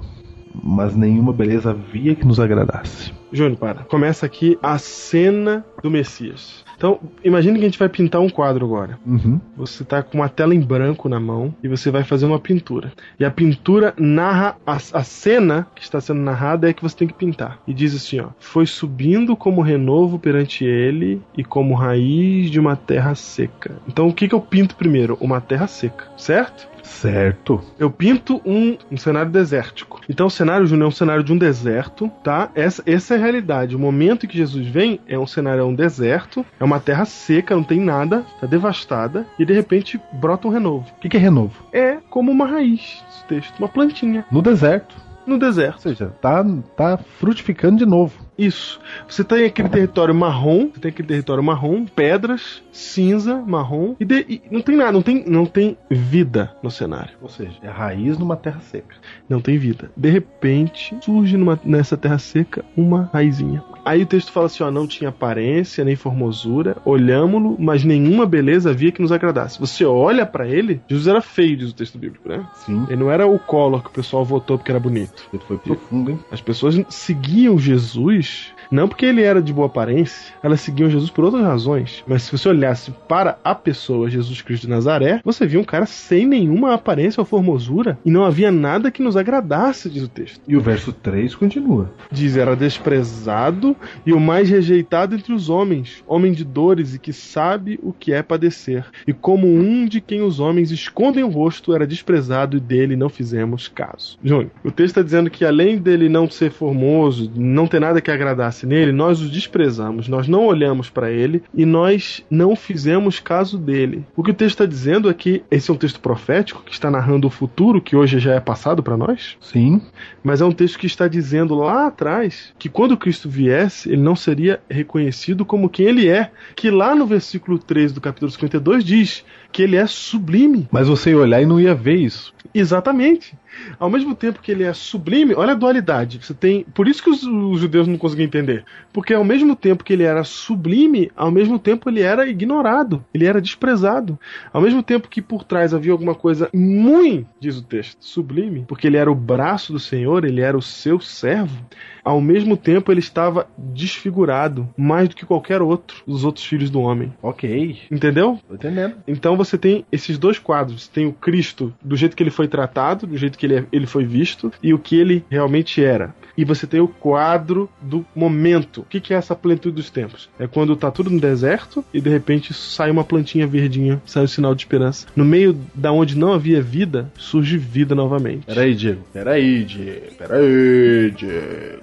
mas nenhuma beleza havia que nos agradasse. Júnior, para. Começa aqui a cena do Messias. Então, imagine que a gente vai pintar um quadro agora. Uhum. Você tá com uma tela em branco na mão e você vai fazer uma pintura. E a pintura narra a, a cena que está sendo narrada é que você tem que pintar. E diz assim, ó: "Foi subindo como renovo perante ele e como raiz de uma terra seca". Então, o que que eu pinto primeiro? Uma terra seca, certo? Certo. Eu pinto um, um cenário desértico. Então o cenário, Júnior, é um cenário de um deserto, tá? Essa, essa é a realidade. O momento em que Jesus vem é um cenário, é um deserto, é uma terra seca, não tem nada, tá devastada, e de repente brota um renovo. O que, que é renovo? É como uma raiz, esse texto, uma plantinha No deserto. no Ou deserto. seja, tá, tá frutificando de novo. Isso. Você tem aquele território marrom, você tem aquele território marrom, pedras, cinza, marrom, e, de- e não tem nada, não tem, não tem vida no cenário. Ou seja, é a raiz numa terra seca. Não tem vida. De repente, surge numa- nessa terra seca uma raizinha. Aí o texto fala assim: ó, não tinha aparência nem formosura, olhámo-lo, mas nenhuma beleza havia que nos agradasse. Você olha pra ele, Jesus era feio, diz o texto bíblico, né? Sim. Ele não era o Collor que o pessoal votou porque era bonito. Ele foi profundo, hein? As pessoas seguiam Jesus English não porque ele era de boa aparência, elas seguiam Jesus por outras razões. Mas se você olhasse para a pessoa Jesus Cristo de Nazaré, você via um cara sem nenhuma aparência ou formosura e não havia nada que nos agradasse, diz o texto. E o verso 3 continua. Diz: era desprezado e o mais rejeitado entre os homens, homem de dores e que sabe o que é padecer. E como um de quem os homens escondem o rosto, era desprezado e dele não fizemos caso. Júnior, o texto está dizendo que além dele não ser formoso, não ter nada que agradasse nele, nós o desprezamos, nós não olhamos para ele e nós não fizemos caso dele. O que o texto está dizendo é que esse é um texto profético que está narrando o futuro que hoje já é passado para nós. Sim. Mas é um texto que está dizendo lá atrás que quando Cristo viesse, ele não seria reconhecido como quem ele é. Que lá no versículo 13 do capítulo 52 diz que ele é sublime. Mas você ia olhar e não ia ver isso. Exatamente. Ao mesmo tempo que ele é sublime, olha a dualidade. Você tem, por isso que os, os judeus não conseguiam entender, porque ao mesmo tempo que ele era sublime, ao mesmo tempo ele era ignorado, ele era desprezado. Ao mesmo tempo que por trás havia alguma coisa muito, diz o texto, sublime, porque ele era o braço do Senhor, ele era o seu servo. Ao mesmo tempo ele estava desfigurado, mais do que qualquer outro dos outros filhos do homem. Ok. Entendeu? Tô entendendo. Então você tem esses dois quadros. Você tem o Cristo do jeito que ele foi tratado, do jeito que ele, é- ele foi visto, e o que ele realmente era. E você tem o quadro do momento. O que, que é essa plenitude dos tempos? É quando tá tudo no deserto e de repente sai uma plantinha verdinha, sai o sinal de esperança. No meio da onde não havia vida, surge vida novamente. Peraí, Diego. Peraí, Diego. Peraí, Diego.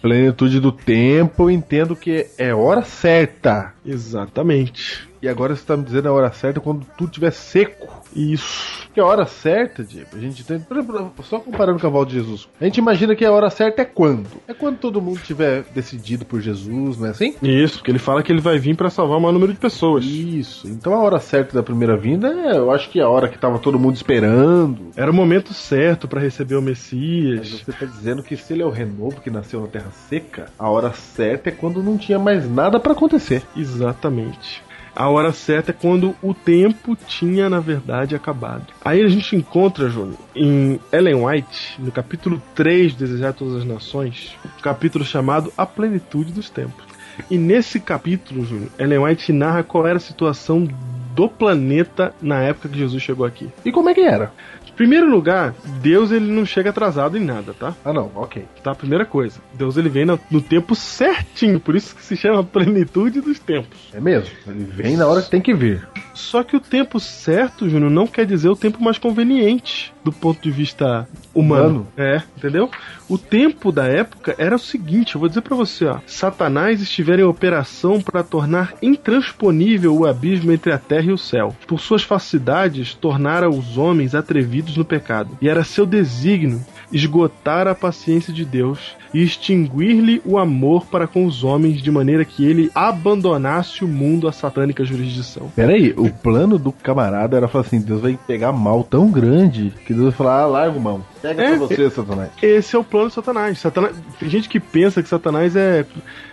Plenitude do tempo, eu entendo que é hora certa. Exatamente. E agora você tá me dizendo a hora certa quando tudo estiver seco. Isso. Que a hora certa, Diego, a gente tem. Só comparando com a volta de Jesus. A gente imagina que a hora certa é quando? É quando todo mundo tiver decidido por Jesus, não é assim? Isso, porque ele fala que ele vai vir para salvar o maior número de pessoas. Isso. Então a hora certa da primeira vinda é, eu acho que é a hora que tava todo mundo esperando. Era o momento certo para receber o Mas Messias. você tá dizendo que se ele é o renovo que nasceu na terra seca, a hora certa é quando não tinha mais nada pra acontecer. Exatamente. A hora certa é quando o tempo tinha, na verdade, acabado. Aí a gente encontra, Júnior, em Ellen White, no capítulo 3 Desejar Todas as Nações, um capítulo chamado A Plenitude dos Tempos. E nesse capítulo, Júnior, Ellen White narra qual era a situação do planeta na época que Jesus chegou aqui. E como é que era? Primeiro lugar, Deus ele não chega atrasado em nada, tá? Ah não, ok. Tá, primeira coisa. Deus ele vem no, no tempo certinho, por isso que se chama (laughs) plenitude dos tempos. É mesmo. Ele vem na hora que tem que vir. Só que o tempo certo, Júnior, não quer dizer o tempo mais conveniente do ponto de vista humano. Humano. É, entendeu? O tempo da época era o seguinte, eu vou dizer pra você, ó. Satanás estivera em operação para tornar intransponível o abismo entre a terra e o céu. Por suas facilidades, tornara os homens atrevidos no pecado. E era seu desígnio esgotar a paciência de Deus e extinguir-lhe o amor para com os homens de maneira que ele abandonasse o mundo à satânica jurisdição. Pera aí, o plano do camarada era falar assim: Deus vai pegar mal tão grande que Deus vai falar, ah, larga mão. Pega É, pra você, Satanás. Esse é o plano de Satanás. Satanás. Tem gente que pensa que Satanás é,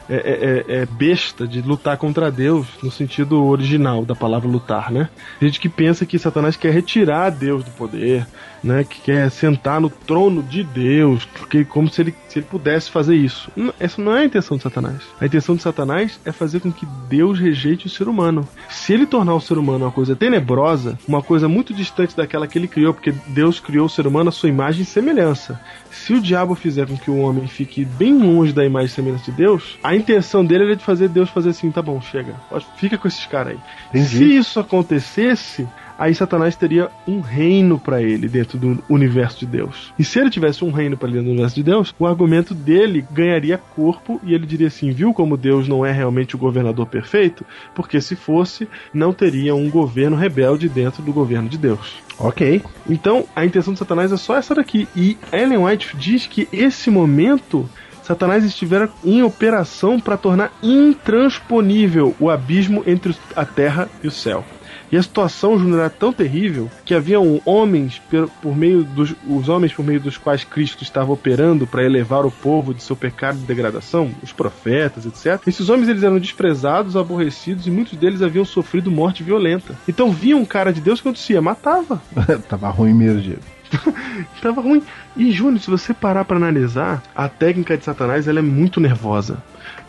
é, é- é besta de lutar contra Deus, no sentido original da palavra lutar, né? Tem gente que pensa que Satanás quer retirar Deus do poder, né? Que quer sentar no trono de Deus, porque como se ele, se ele pudesse pudesse fazer isso. Essa não é a intenção de Satanás. A intenção de Satanás é fazer com que Deus rejeite o ser humano. Se ele tornar o ser humano uma coisa tenebrosa, uma coisa muito distante daquela que ele criou, porque Deus criou o ser humano à sua imagem e semelhança. Se o diabo fizer com que o homem fique bem longe da imagem e semelhança de Deus, a intenção dele é de fazer Deus fazer assim, tá bom, chega. Fica com esses caras aí. Entendi. Se isso acontecesse, aí Satanás teria um reino pra ele dentro do universo de Deus. E se ele tivesse um reino pra ele dentro do universo de Deus, o argumento dele ganharia corpo e ele diria assim: viu como Deus não é realmente o governador perfeito? Porque se fosse, não teria um governo rebelde dentro do governo de Deus. Ok. Então, a intenção de Satanás é só essa daqui. E Ellen White diz que esse momento Satanás estivera em operação para tornar intransponível o abismo entre a terra e o céu. E a situação, Júnior, era tão terrível que haviam homens per- por meio dos os homens por meio dos quais Cristo estava operando para elevar o povo de seu pecado e degradação, os profetas, etc. Esses homens eles eram desprezados, aborrecidos e muitos deles haviam sofrido morte violenta. Então via um cara de Deus que acontecia, matava. (laughs) Tava ruim mesmo, Diego. (laughs) Tava ruim. E Júnior, se você parar pra analisar, a técnica de Satanás ela é muito nervosa.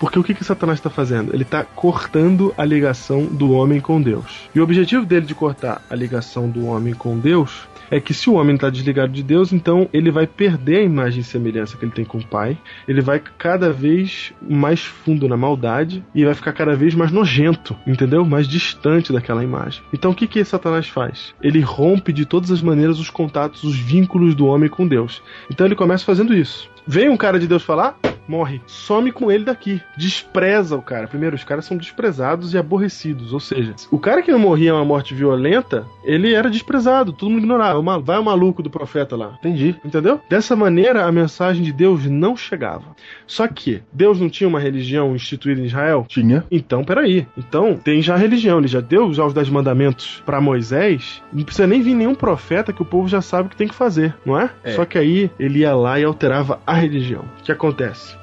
Porque o que, que Satanás está fazendo? Ele está cortando a ligação do homem com Deus. E o objetivo dele de cortar a ligação do homem com Deus é que se o homem está desligado de Deus, então ele vai perder a imagem e semelhança que ele tem com o Pai. Ele vai cada vez mais fundo na maldade e vai ficar cada vez mais nojento, entendeu? Mais distante daquela imagem. Então o que que Satanás faz? Ele rompe de todas as maneiras os contatos, os vínculos do homem com Deus. Então ele começa fazendo isso. Vem um cara de Deus falar, morre. Some com ele daqui. Despreza o cara. Primeiro, os caras são desprezados e aborrecidos. Ou seja, o cara que não morria uma morte violenta, ele era desprezado. Todo mundo ignorava. Ma- Vai o maluco do profeta lá. Entendi. Entendeu? Dessa maneira, a mensagem de Deus não chegava. Só que Deus não tinha uma religião instituída em Israel? Tinha. Então, peraí. Então, tem já a religião. Ele já deu já os dez mandamentos pra Moisés. Não precisa nem vir nenhum profeta que o povo já sabe o que tem que fazer, não é? É. Só que aí ele ia lá e alterava a religião. O que acontece?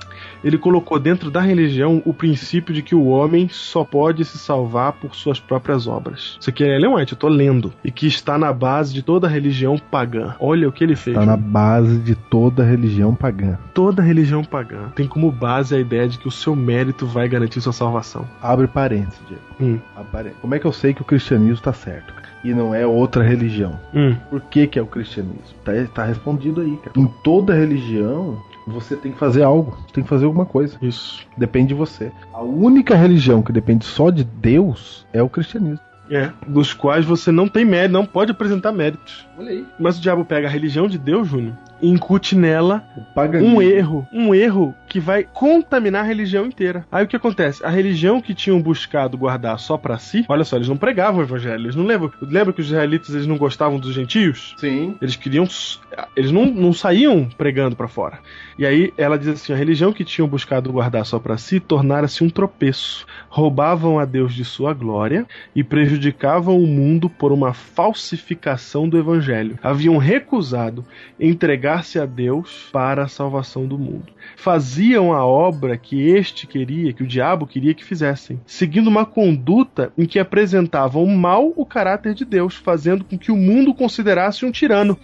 Ele colocou dentro da religião o princípio de que o homem só pode se salvar por suas próprias obras. Isso aqui é Ellen White, eu tô lendo. E que está na base de toda religião pagã. Olha o que ele fez. Tá na base de toda religião pagã. Toda religião pagã tem como base a ideia de que o seu mérito vai garantir sua salvação. Abre parênteses, Diego. Hum. Como é que eu sei que o cristianismo tá certo? cara? E não é outra religião. hum. Por que, que é o cristianismo? Tá, tá respondido aí, cara. Em toda religião, você tem que fazer algo. Tem que fazer alguma coisa. Isso. Depende de você. A única religião que depende só de Deus é o cristianismo. É, dos quais você não tem mérito, não pode apresentar méritos. Olha aí. Mas o diabo pega a religião de Deus, Júnior, incute nela um erro, um erro que vai contaminar a religião inteira. Aí o que acontece? A religião que tinham buscado guardar só pra si, olha só, eles não pregavam o evangelho, eles não lembram, lembra que os israelitas eles não gostavam dos gentios? Sim. Eles queriam. Eles não, não saíam pregando pra fora. E aí ela diz assim: a religião que tinham buscado guardar só pra si tornara-se um tropeço. Roubavam a Deus de sua glória e prejudicavam o mundo por uma falsificação do evangelho. Haviam recusado entregar-se a Deus para a salvação do mundo. Faziam a obra que este queria, que o diabo queria que fizessem, seguindo uma conduta em que apresentavam mal o caráter de Deus, fazendo com que o mundo considerasse um tirano.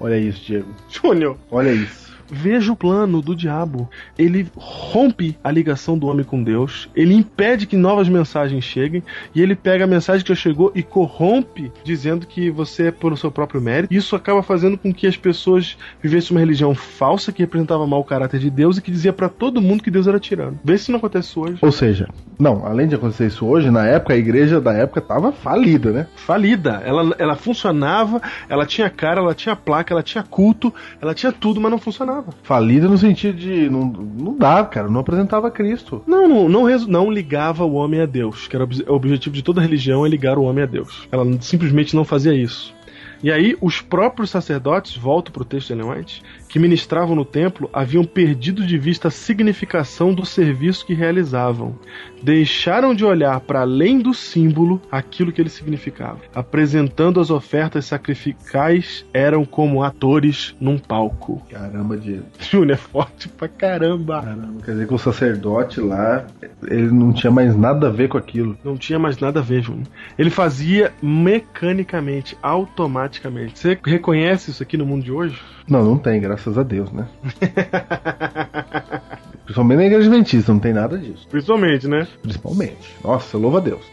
Olha isso, Diego. Júnior, Olha isso. Veja o plano do diabo. Ele rompe a ligação do homem com Deus, ele impede que novas mensagens cheguem, e ele pega a mensagem que já chegou e corrompe, dizendo que você é por seu próprio mérito. Isso acaba fazendo com que as pessoas vivessem uma religião falsa que representava mal o caráter de Deus e que dizia pra todo mundo que Deus era tirano. Vê se não acontece isso hoje. Ou seja, não, além de acontecer isso hoje, na época a igreja da época tava falida, né? Falida. Ela, ela funcionava, ela tinha cara, ela tinha placa, ela tinha culto, ela tinha tudo, mas não funcionava. Falida no sentido de. Não, não dá, cara, não apresentava Cristo. Não, não, não, não ligava o homem a Deus, que era o obje- o objetivo de toda religião é ligar o homem a Deus. Ela simplesmente não fazia isso. E aí, os próprios sacerdotes, volto pro texto de Ellen White, que ministravam no templo, haviam perdido de vista a significação do serviço que realizavam. Deixaram de olhar para além do símbolo aquilo que ele significava. Apresentando as ofertas sacrificais, eram como atores num palco. Caramba, Diego. (laughs) Júnior é forte pra caramba. Caramba, quer dizer que o sacerdote lá, ele não tinha mais nada a ver com aquilo. Não tinha mais nada a ver, Júnior. Ele fazia mecanicamente, automaticamente. automaticamente. Você reconhece isso aqui no mundo de hoje? Não, não tem, graças a Deus, né? (laughs) Principalmente na igreja adventista, não tem nada disso. Principalmente, né? Principalmente. Nossa, louva a Deus.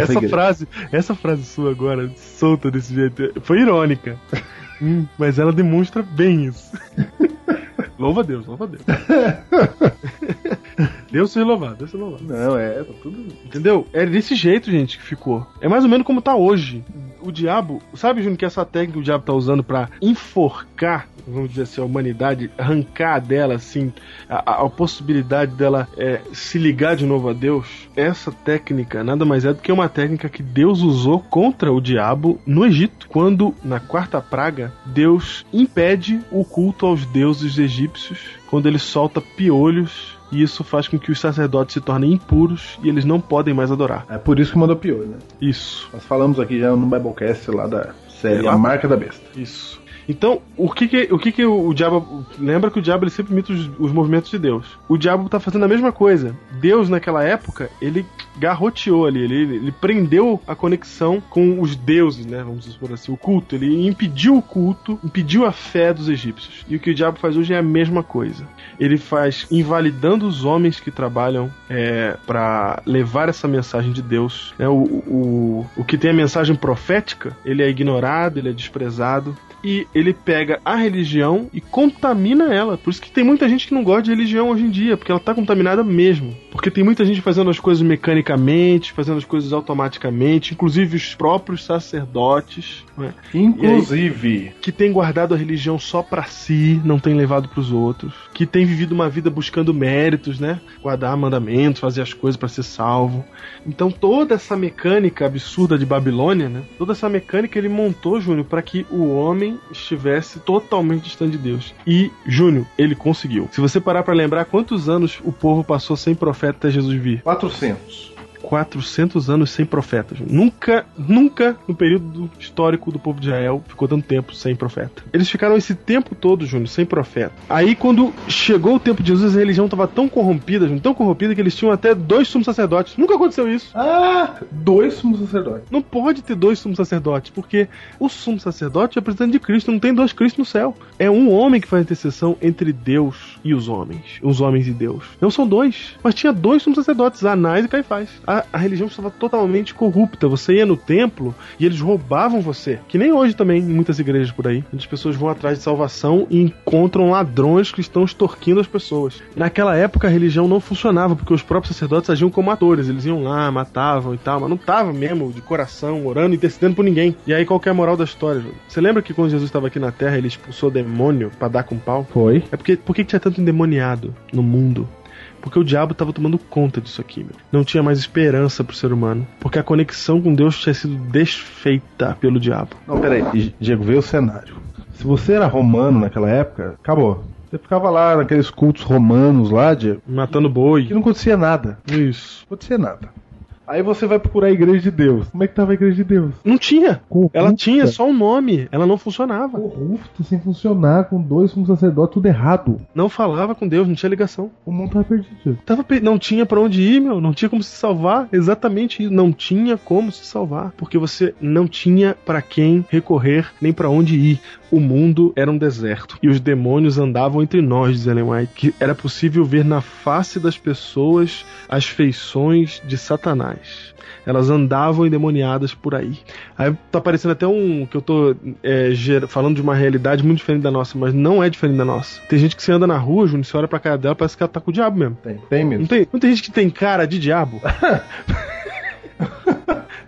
Essa igreja. frase, essa frase sua agora, solta desse jeito, foi irônica. (laughs) Hum, mas ela demonstra bem isso. (laughs) louva a Deus, louva a Deus. (laughs) Deus seja louvado, Deus seja louvado. Não, é, tá tudo. Entendeu? É desse jeito, gente, que ficou. É mais ou menos como tá hoje. O diabo, sabe, Júnior, que essa técnica que o diabo tá usando pra enforcar, vamos dizer assim, a humanidade, arrancar dela, assim, a, a- a possibilidade dela é, se ligar de novo a Deus? Essa técnica nada mais é do que uma técnica que Deus usou contra o diabo no Egito, quando, na quarta praga, Deus impede o culto aos deuses egípcios, quando ele solta piolhos e isso faz com que os sacerdotes se tornem impuros e eles não podem mais adorar. É por isso que mandou pior, né? Isso, Nós falamos aqui já no Biblecast lá da série É? A Marca da Besta. isso. Então, o que que, o, que que o, diabo. Lembra que o diabo ele sempre imita os, os movimentos de Deus. O diabo tá fazendo a mesma coisa. Deus, naquela época, ele garroteou ali, ele, ele prendeu a conexão com os deuses, né? Vamos supor assim, o culto. Ele impediu o culto, impediu a fé dos egípcios. E o que o diabo faz hoje é a mesma coisa. Ele faz invalidando os homens que trabalham é, para levar essa mensagem de Deus. né? O, o, o que tem a mensagem profética, ele é ignorado, ele é desprezado. E ele pega a religião e contamina ela. Por isso que tem muita gente que não gosta de religião hoje em dia, porque ela tá contaminada mesmo. Porque tem muita gente fazendo as coisas mecanicamente, fazendo as coisas automaticamente, inclusive os próprios sacerdotes, né? Inclusive, que tem guardado a religião só pra si, não tem levado pros outros, que tem vivido uma vida buscando méritos, né? Guardar mandamentos, fazer as coisas pra ser salvo. Então toda essa mecânica absurda de Babilônia, né? Toda essa mecânica ele montou, Júnior, para que o homem estivesse totalmente distante de Deus. E Júnior, ele conseguiu. Se você parar pra lembrar quantos anos o povo passou sem profeta até Jesus vir, 400. 400 anos sem profeta. Júnior. Nunca, nunca no período histórico do povo de Israel ficou tanto tempo sem profeta. Eles ficaram esse tempo todo, Júnior, sem profeta. Aí quando chegou o tempo de Jesus, a religião estava tão corrompida, Júnior, tão corrompida que eles tinham até dois sumos sacerdotes. Nunca aconteceu isso. Ah, dois sumos sacerdotes. Não pode ter dois sumos sacerdotes, porque o sumo sacerdote é representante de Cristo, não tem dois Cristos no céu. É um homem que faz intercessão entre Deus e os homens, os homens e Deus. Não são dois, mas tinha dois sumos sacerdotes, Anás e Caifás. A, a religião estava totalmente corrupta. Você ia no templo e eles roubavam você, que nem hoje também em muitas igrejas por aí. As pessoas vão atrás de salvação e encontram ladrões que estão extorquindo as pessoas. Naquela época a religião não funcionava porque os próprios sacerdotes agiam como atores, eles iam lá, matavam e tal, mas não tava mesmo de coração orando e intercedendo por ninguém. E aí qual que é a moral da história? Você lembra que quando Jesus estava aqui na Terra ele expulsou demônio pra dar com pau? Foi. É porque por que tinha tanto endemoniado no mundo? Porque o diabo estava tomando conta disso aqui, meu. Não tinha mais esperança pro ser humano. Porque a conexão com Deus tinha sido desfeita pelo diabo. Não, peraí. Diego, veio o cenário. Se você era romano naquela época, acabou. Você ficava lá naqueles cultos romanos lá, Matando que boi. não acontecia nada. Isso. Não acontecia nada. Aí você vai procurar a igreja de Deus. Como é que tava a igreja de Deus? Não tinha. Corrupta. Ela tinha só um nome. Ela não funcionava. Corrupta, sem funcionar, com dois sumos sacerdotes, tudo errado. Não falava com Deus, não tinha ligação. O mundo tava perdido. Tava pe- não tinha pra onde ir, meu. Não tinha como se salvar. Exatamente isso. Não tinha como se salvar. Porque você não tinha pra quem recorrer, nem pra onde ir. O mundo era um deserto. E os demônios andavam entre nós, diz Ellen White. Que era possível ver na face das pessoas as feições de Satanás. Elas andavam endemoniadas por aí. Aí tá parecendo até um. que eu tô é, ger- falando de uma realidade muito diferente da nossa, mas não é diferente da nossa. Tem gente que você anda na rua, Júnior, você olha pra cara dela, parece que ela tá com o diabo mesmo. Tem, tem mesmo. Não tem, não tem gente que tem cara de diabo? (laughs)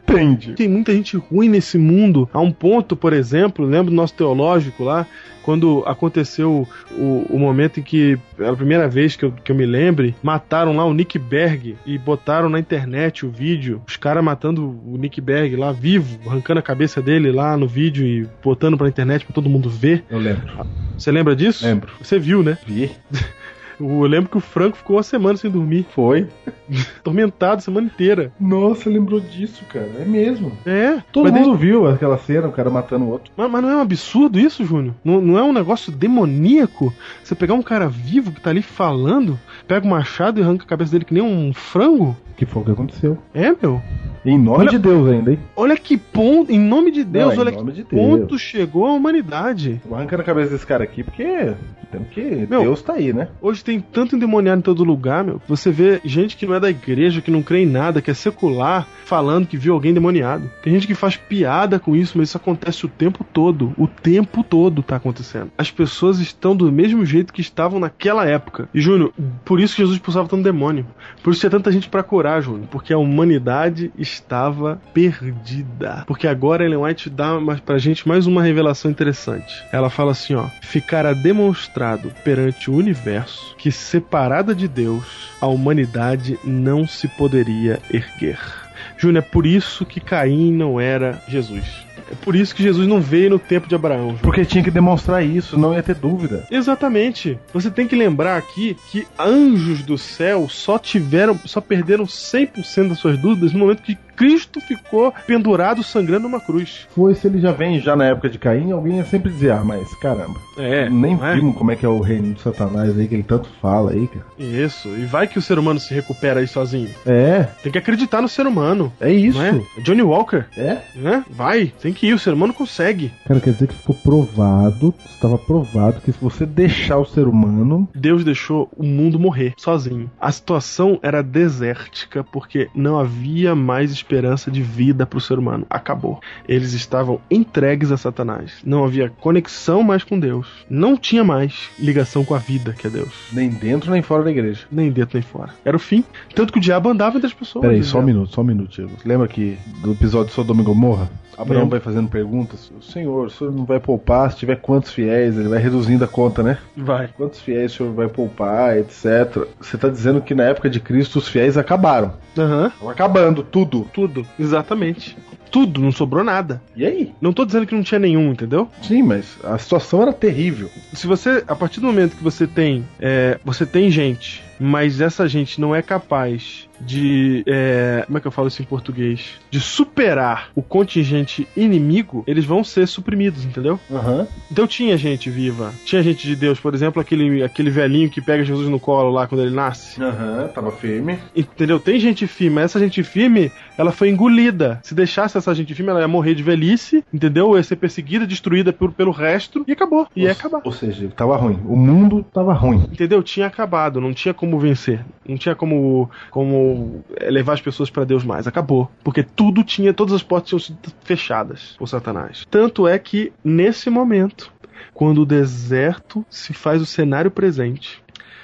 Entende. Tem muita gente ruim nesse mundo, a um ponto, por exemplo, lembro do nosso teológico lá, quando aconteceu o, o momento em que, pela primeira vez que eu, que eu me lembre, mataram lá o Nick Berg e botaram na internet o vídeo, os caras matando o Nick Berg lá vivo, arrancando a cabeça dele lá no vídeo e botando pra internet pra todo mundo ver. Eu lembro. Você lembra disso? Lembro. Você viu, né? Vi. (laughs) Eu lembro que o Franco ficou uma semana sem dormir, Foi. (laughs) atormentado a semana inteira. Nossa, lembrou disso, cara. É mesmo. É, Todo mas mundo viu aquela cena, o cara matando o outro. Mas, mas não é um absurdo isso, Júnior? Não, não é um negócio demoníaco? Você pegar um cara vivo que tá ali falando, pega o machado e arranca a cabeça dele que nem um frango? Que foi o que aconteceu. É, meu. Em nome Olha- de Deus ainda, hein? Olha que ponto, em nome de Deus, Não, olha que de Deus. ponto chegou a humanidade. Vou arrancando a cabeça desse cara aqui, porque temos que. Meu. Deus tá aí, né? Hoje tem tanto endemoniado em todo lugar, meu. Você vê gente que não é da igreja, que não crê em nada, que é secular, falando que viu alguém endemoniado. Tem gente que faz piada com isso, mas isso acontece o tempo todo. O tempo todo tá acontecendo. As pessoas estão do mesmo jeito que estavam naquela época. E, Júnior, por isso que Jesus expulsava tanto demônio. Por isso tinha tanta gente pra curar, Júnior. Porque a humanidade estava perdida. Porque agora Ellen White dá pra gente mais uma revelação interessante. Ela fala assim, ó: "Ficará demonstrado perante o universo que separada de Deus, a humanidade não se poderia erguer." Júnior, é por isso que Caim não era Jesus. É por isso que Jesus não veio no tempo de Abraão. Júnior. Porque tinha que demonstrar isso, não ia ter dúvida. Exatamente. Você tem que lembrar aqui que anjos do céu só tiveram, só perderam 100% das suas dúvidas no momento que Cristo ficou pendurado sangrando numa cruz. Foi se ele já vem já na época de Caim, alguém ia sempre dizer, ah, mas caramba, É, nem é? vimos como é que é o reino de Satanás aí, que ele tanto fala aí, cara. Isso. E vai que o ser humano se recupera aí sozinho. É, Tem que acreditar no ser humano. é isso. Não é? Johnny Walker, É? né? Vai, tem que ir, o ser humano consegue. Cara, quer dizer que ficou provado, estava provado que se você deixar o ser humano, Deus deixou o mundo morrer sozinho. A situação era desértica porque não havia mais esperança de vida para o ser humano. Acabou. Eles estavam entregues a Satanás. Não havia conexão mais com Deus. Não tinha mais ligação com a vida, que é Deus. nem dentro nem fora da igreja. Nem dentro nem fora. Era o fim. Tanto que o diabo andava entre as pessoas. Peraí, só um diabo. minuto, só um minuto, Diego. Lembra que do episódio de Sodoma e Gomorra? Abraão vai fazendo perguntas. O senhor, o senhor não vai poupar se tiver quantos fiéis? Ele vai reduzindo a conta, né? Vai. Quantos fiéis o senhor vai poupar, etc. Você tá dizendo que na época de Cristo os fiéis acabaram. Aham. Estão acabando, tudo. Tudo. Exatamente. Tudo. Não sobrou nada. E aí? Não tô dizendo que não tinha nenhum, entendeu? Sim, mas a situação era terrível. se você, a partir do momento que você tem, é, você tem gente, mas essa gente não é capaz de, é, como é que eu falo isso em português, de superar o contingente inimigo, eles vão ser suprimidos, entendeu? Aham. Então tinha gente viva, tinha gente de Deus, por exemplo, aquele, aquele velhinho que pega Jesus no colo lá quando ele nasce, Aham, tava firme. entendeu? Tem gente firme, mas essa gente firme, ela foi engolida. Se deixasse essa gente firme, ela ia morrer de velhice, entendeu? Ia ser perseguida, destruída por, pelo resto e acabou. E ia acabar. Ou seja, tava ruim. O mundo tava ruim. Entendeu? Tinha acabado, não tinha como vencer, não tinha como como levar as pessoas pra Deus mais. Acabou, porque tudo tinha, todas as portas tinham sido fechadas por Satanás. Tanto é que nesse momento, quando o deserto se faz o cenário presente,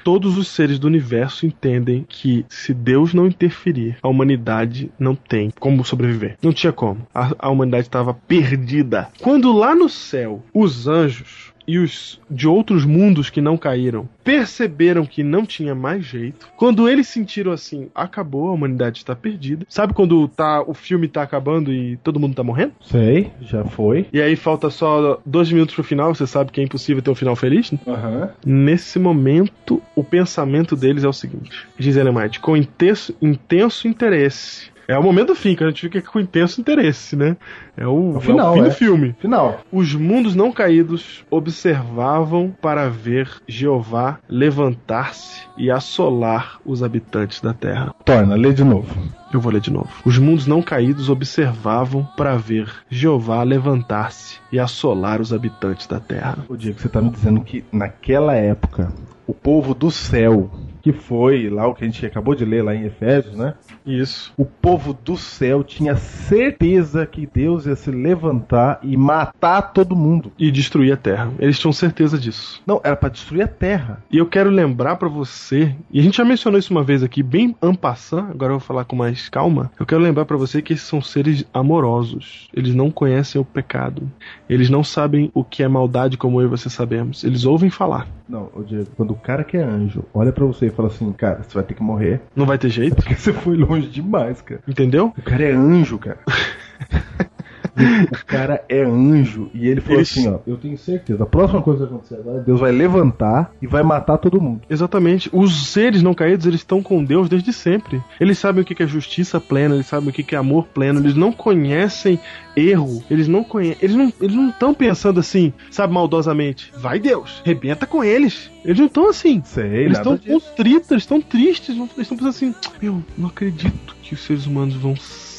todos os seres do universo entendem que se Deus não interferir, a humanidade não tem como sobreviver. Não tinha como. A, a humanidade estava perdida. Quando lá no céu, os anjos e os de outros mundos que não caíram perceberam que não tinha mais jeito. Quando eles sentiram assim, acabou, a humanidade está perdida. Sabe quando tá o filme tá acabando e todo mundo tá morrendo? Sei, já foi. E aí falta só dois minutos pro final, você sabe que é impossível ter um final feliz? né? Aham. Nesse momento, o pensamento deles é o seguinte: diz Ellen White, com intenso, intenso interesse. É o momento do fim, que a gente fica com intenso interesse, né? É o, o final, é o fim é. do filme. Final. Os mundos não caídos observavam para ver Jeová levantar-se e assolar os habitantes da terra. Torna, lê de novo. Eu vou ler de novo. Os mundos não caídos observavam para ver Jeová levantar-se e assolar os habitantes da terra. O Diego, você tá me dizendo que naquela época, o povo do céu, que foi lá o que a gente acabou de ler lá em Efésios, né? Isso. O povo do céu tinha certeza que Deus ia se levantar e matar todo mundo. E destruir a terra. Eles tinham certeza disso. Não, era pra destruir a terra. E eu quero lembrar pra você, e a gente já mencionou isso uma vez aqui, bem ampassant, agora eu vou falar com mais calma. Eu quero lembrar pra você que esses são seres amorosos. Eles não conhecem o pecado. Eles não sabem o que é maldade como eu e você sabemos. Eles ouvem falar. Não, Diego, quando o cara que é anjo olha pra você e fala assim, cara, você vai ter que morrer, Não vai ter jeito. (laughs) porque você foi longe demais, cara. Entendeu? O cara é anjo, cara. (laughs) O cara é anjo. E ele falou Ele- assim: ó, eu tenho certeza. A próxima coisa que vai acontecer agora, Deus vai levantar e vai matar todo mundo. Exatamente. Os seres não caídos, eles estão com Deus desde sempre. Eles sabem o que que é justiça plena, eles sabem o que que é amor pleno, eles não conhecem erro, eles não conhecem, eles não eles não estão pensando assim, sabe, maldosamente. Vai Deus, rebenta com eles. Eles não estão assim. Sei, Eles estão contritos, eles estão tristes, eles estão pensando assim, meu, não acredito que os seres humanos vão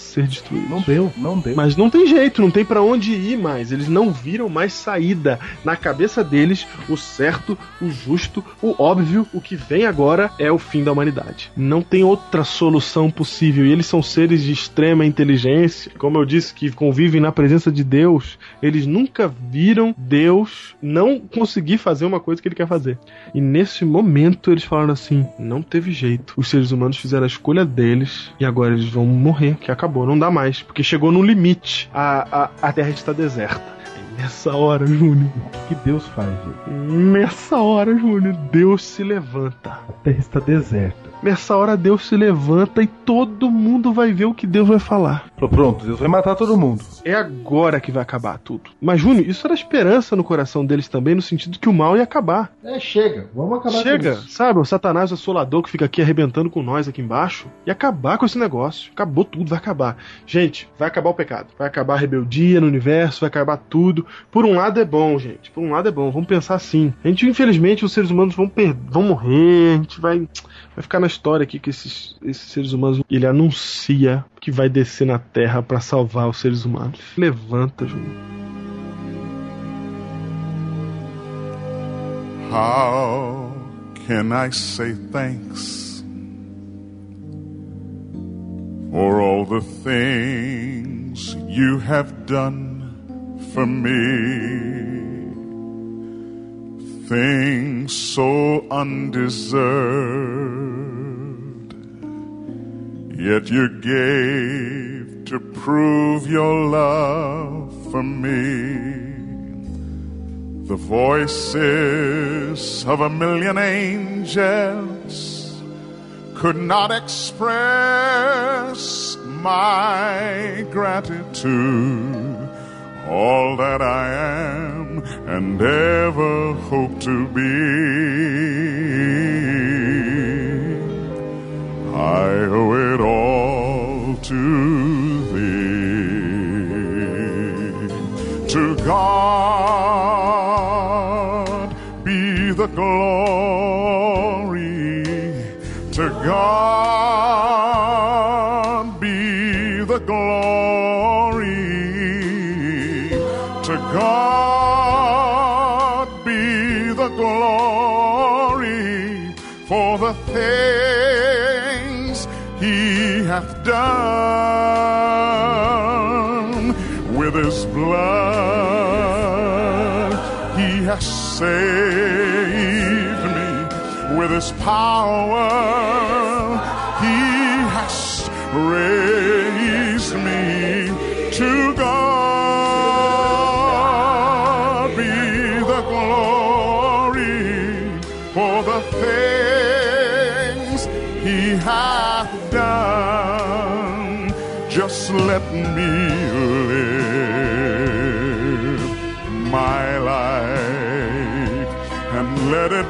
ser destruídos. Não deu, não deu. Mas não tem jeito, não tem pra onde ir mais. Eles não viram mais saída. Na cabeça deles, o certo, o justo, o óbvio, o que vem agora é o fim da humanidade. Não tem outra solução possível. E eles são seres de extrema inteligência, como eu disse, que convivem na presença de Deus. Eles nunca viram Deus não conseguir fazer uma coisa que ele quer fazer. E nesse momento eles falaram assim: não teve jeito. Os seres humanos fizeram a escolha deles e agora eles vão morrer, que acabou, não dá mais, porque chegou no limite. A, a, a Terra está deserta. Nessa hora, Júnior, O que Deus faz, gente? nessa hora, Júnior, Deus se levanta. A terra está deserta. Nessa hora, Deus se levanta e todo mundo vai ver o que Deus vai falar. Falou, pronto, Deus vai matar todo mundo. É agora que vai acabar tudo. Mas, Júnior, isso era esperança no coração deles também, no sentido que o mal ia acabar. É, chega. Vamos acabar Chega, com isso. sabe? O Satanás assolador que fica aqui arrebentando com nós aqui embaixo e acabar com esse negócio. Acabou tudo, vai acabar. Gente, vai acabar o pecado. Vai acabar a rebeldia no universo, vai acabar tudo. Por um lado é bom, gente. Por um lado é bom. Vamos pensar assim. A gente, infelizmente, os seres humanos vão, per- vão morrer. A gente vai, vai ficar na história aqui que esses, esses seres humanos. Ele anuncia que vai descer na Terra pra salvar os seres humanos. Levanta, Júnior. How can I say thanks for all the things you have done for me? Things so undeserved, yet you gave to prove your love for me. The voices of a million angels could not express my gratitude. All that I am and ever hope to be. I owe it all to thee. To God be the glory. To God be the glory. To God be the glory for the things hath done with his blood. He has saved me with his power. He has raised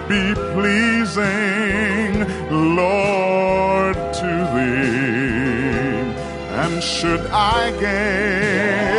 be pleasing, Lord, to thee. And should I gain,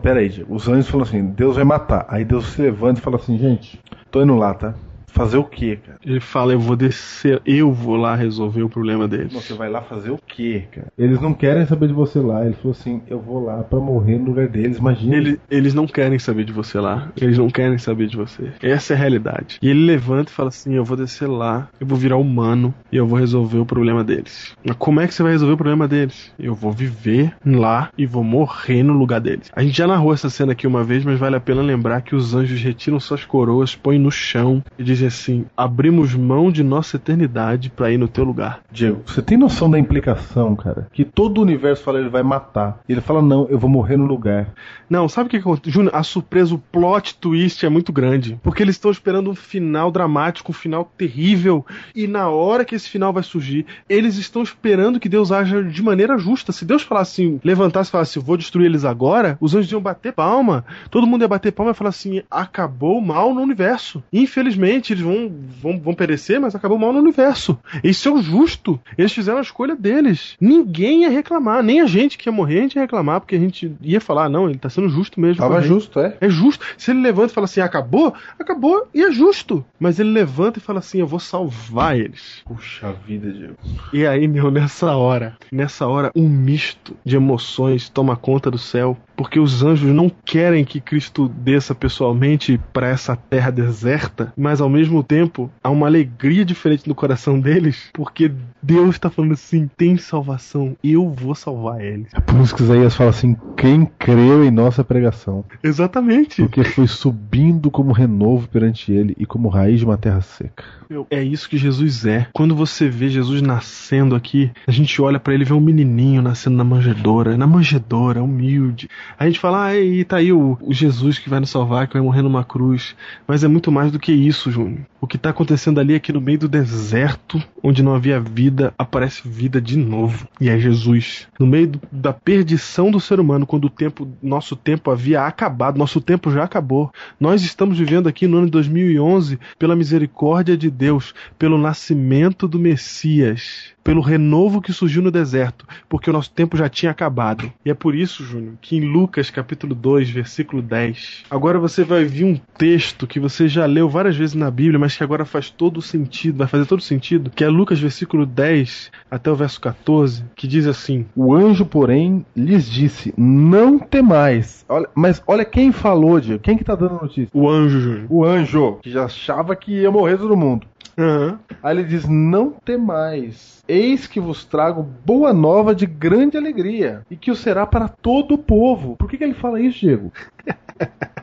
vida. Não, pera aí, Diego. Os anjos falam assim: Deus vai matar. Aí Deus se levanta e fala assim: gente, tô indo lá, tá? Fazer o quê, cara? Ele fala, eu vou descer, eu vou lá resolver o problema deles. Você vai lá fazer o quê, cara? Eles não querem saber de você lá. Ele falou assim: eu vou lá pra morrer no lugar deles. Imagina. Ele- eles não querem saber de você lá. Eles não querem saber de você. Essa é a realidade. E ele levanta e fala assim: Eu vou descer lá, eu vou virar humano e eu vou resolver o problema deles. Mas como é que você vai resolver o problema deles? Eu vou viver lá e vou morrer no lugar deles. A gente já narrou essa cena aqui uma vez, mas vale a pena lembrar que os anjos retiram suas coroas, põem no chão e dizem assim: Abrimos mão de nossa eternidade pra ir no teu lugar. Diego, você tem noção da implicação, cara? Que todo o universo fala ele vai matar. E ele fala: não, eu vou morrer no lugar. Não, sabe o que acontece? Júnior, a surpresa, o plot twist é muito grande. Porque eles estão esperando um final dramático, um final terrível. E na hora que esse final vai surgir, eles estão esperando que Deus haja de maneira justa. Se Deus falasse assim, levantasse e falasse, vou destruir eles agora, os anjos iam bater palma. Todo mundo ia bater palma e falar assim: acabou o mal no universo. Infelizmente, eles vão, vão, vão perecer, mas acabou mal no universo. Isso é o justo. Eles fizeram a escolha deles. Ninguém ia reclamar, nem a gente que ia morrer, a gente ia reclamar, porque a gente ia falar, não, ele tá sendo justo mesmo. Tava gente." justo, é? É justo. Se ele levanta e fala assim, acabou, acabou, e é justo. Mas ele levanta e fala assim, eu vou salvar eles. Puxa vida, Diego. E aí, meu, nessa hora, nessa hora, um misto de emoções toma conta do céu. Porque os anjos não querem que Cristo desça pessoalmente para essa terra deserta, mas ao mesmo tempo há uma alegria diferente no coração deles, porque Deus está falando assim: tem salvação, eu vou salvar eles. É por isso que Isaías fala assim: quem creu em nossa pregação? Exatamente. Porque foi subindo como renovo perante ele e como raiz de uma terra seca. É isso que Jesus é. Quando você vê Jesus nascendo aqui, a gente olha pra ele e vê um menininho nascendo na manjedoura, na manjedoura, humilde. A gente fala, ah, e tá aí o, o Jesus que vai nos salvar, que vai morrer numa cruz. Mas é muito mais do que isso, Júnior. O que tá acontecendo ali é que no meio do deserto, onde não havia vida, aparece vida de novo. E é Jesus. No meio do- da perdição do ser humano, quando o tempo, nosso tempo havia acabado, nosso tempo já acabou. Nós estamos vivendo aqui no ano de 2011 pela misericórdia de Deus, pelo nascimento do Messias, pelo renovo que surgiu no deserto, porque o nosso tempo já tinha acabado. E é por isso, Júnior, que em Lucas capítulo 2, versículo 10, agora você vai ver um texto que você já leu várias vezes na Bíblia, mas que agora faz todo sentido, vai fazer todo sentido, que é Lucas versículo 10 até o verso 14, que diz assim: O anjo, porém, lhes disse: Não temais. Olha, mas olha quem falou, Diego. Quem que tá dando a notícia? O anjo, Júnior. O anjo, que já achava que ia morrer todo mundo. Aham. Aí ele diz: Não temais, eis que vos trago boa nova de grande alegria, e que o será para todo o povo. Por que, que ele fala isso, Diego? (laughs)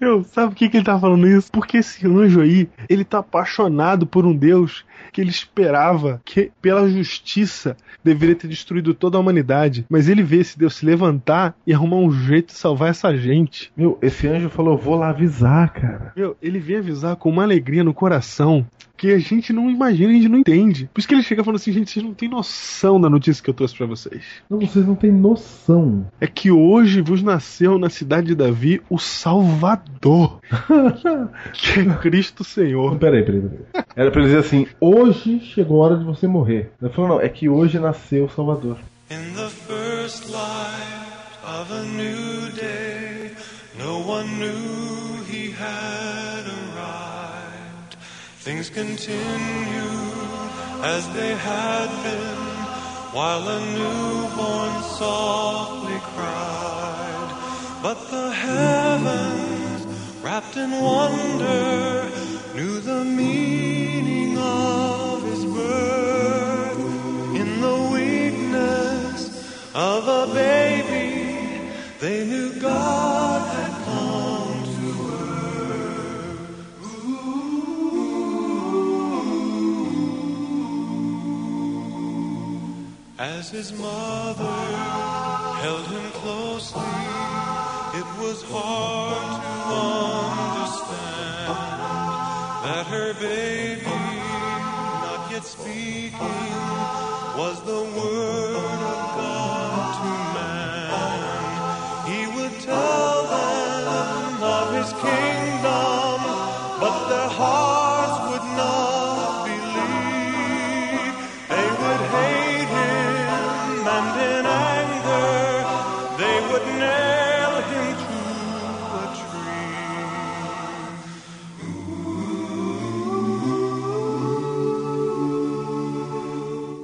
Eu, sabe por que, que ele tá falando isso? Porque esse anjo aí, ele tá apaixonado por um Deus que ele esperava que, pela justiça, deveria ter destruído toda a humanidade. Mas ele vê esse Deus se levantar e arrumar um jeito de salvar essa gente. Meu, esse anjo falou: Vou lá avisar, cara. Meu, ele vem avisar com uma alegria no coração que a gente não imagina, a gente não entende. Por isso que ele chega falando assim, gente, vocês não têm noção da notícia que eu trouxe pra vocês. Não, vocês não têm noção. É que hoje vos nasceu na cidade de Davi o Salvador, (laughs) que é Cristo Senhor. Peraí, peraí, peraí. Era pra ele dizer assim: Hoje chegou a hora de você morrer. Ele falou: Não, é que hoje nasceu o Salvador. In the first light of a new day, no one knew Things continue as they had been, while a newborn softly cried. But the heavens, wrapped in wonder, knew the meaning As his mother held him closely, it was hard to understand that her baby, not yet speaking, was the word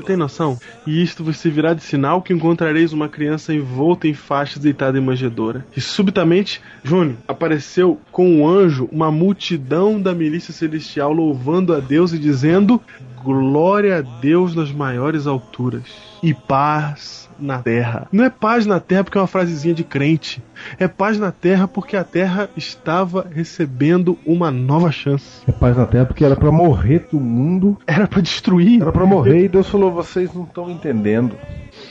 Tem noção? E isto vos servirá de sinal que encontrareis uma criança envolta em faixas deitada em manjedoura. E subitamente, Júnior, apareceu com um anjo uma multidão da milícia celestial louvando a Deus e dizendo: Glória a Deus nas maiores alturas e paz na terra. Não é paz na terra porque é uma frasezinha de crente. É paz na terra porque a terra estava recebendo uma nova chance. É paz na terra porque era pra morrer do mundo. Era pra destruir. Era pra morrer e Deus falou: vocês não estão entendendo.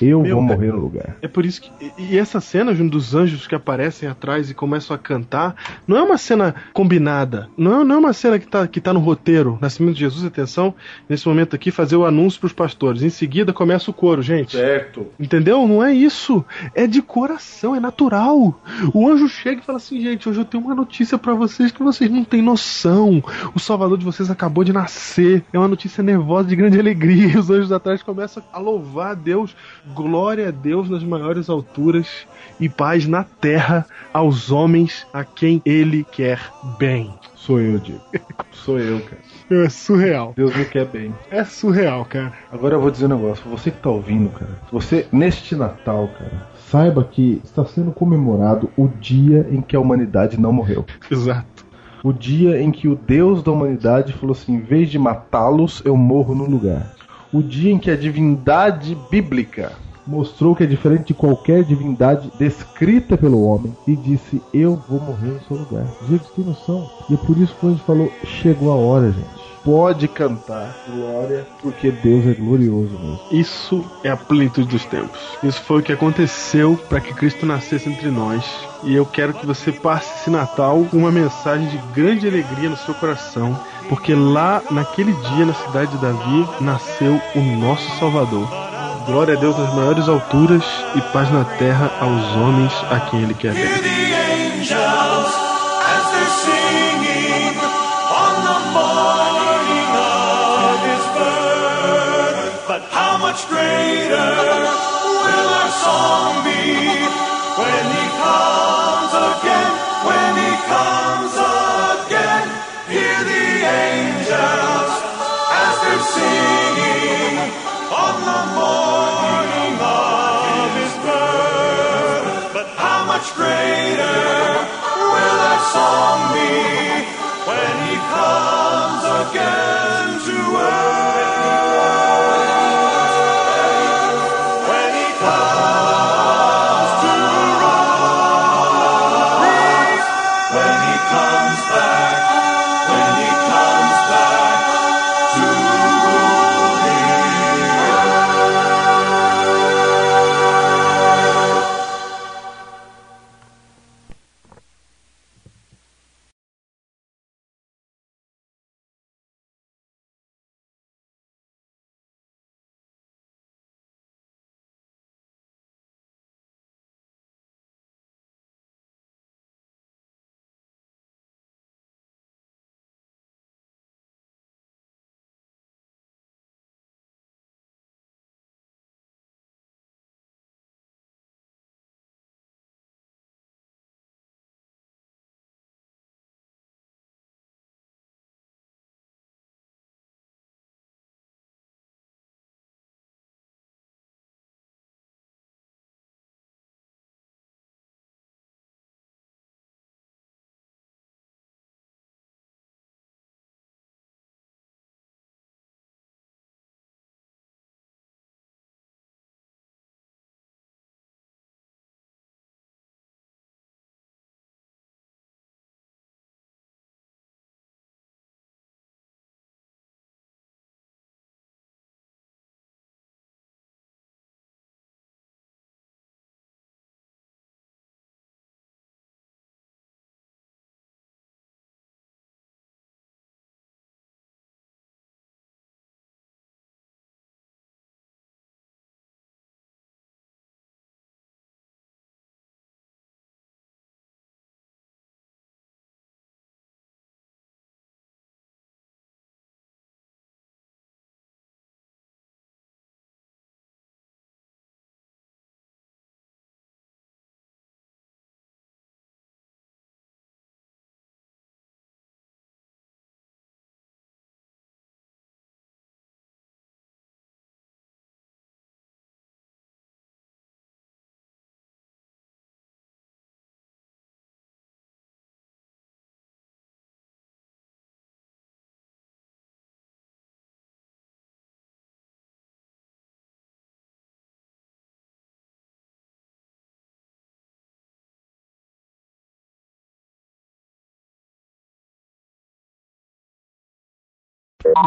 Eu Meu vou Deus. morrer no lugar. É por isso que. E essa cena, Júnior, dos anjos que aparecem atrás e começam a cantar, não é uma cena combinada. Não, é- não é uma cena que tá, que tá no roteiro. Nascimento de Jesus, atenção, nesse momento aqui, fazer o anúncio pros pastores. Em seguida começa o coro, gente. Certo. Entendeu? Não é isso. É de coração, é natural. O anjo chega e fala assim, gente, hoje eu tenho uma notícia pra vocês que vocês não têm noção. O salvador de vocês acabou de nascer. É uma notícia nervosa de grande alegria. E (laughs) os anjos atrás começam a louvar a Deus. Glória a Deus nas maiores alturas e paz na terra aos homens a quem ele quer bem. Sou eu, Diego. Sou eu, cara. É surreal. Deus me quer bem. É surreal, cara. Agora eu vou dizer um negócio. Você que tá ouvindo, cara. Você, neste Natal, cara, saiba que está sendo comemorado o dia em que a humanidade não morreu. Exato. O dia em que o Deus da humanidade falou assim: em vez de matá-los, eu morro no lugar. O dia em que a divindade bíblica mostrou que é diferente de qualquer divindade descrita pelo homem e disse: Eu vou morrer no seu lugar. Você tem noção? E é por isso que a gente falou: chegou a hora, gente. Pode cantar glória, porque Deus é glorioso mesmo. Isso é a plenitude dos tempos. Isso foi o que aconteceu para que Cristo nascesse entre nós. E eu quero que você passe esse Natal com uma mensagem de grande alegria no seu coração, porque lá naquele dia na cidade de Davi nasceu o nosso Salvador. Glória a Deus nas maiores alturas e paz na terra aos homens a quem ele quer how much greater will our song be much greater will our song be when he comes again to earth?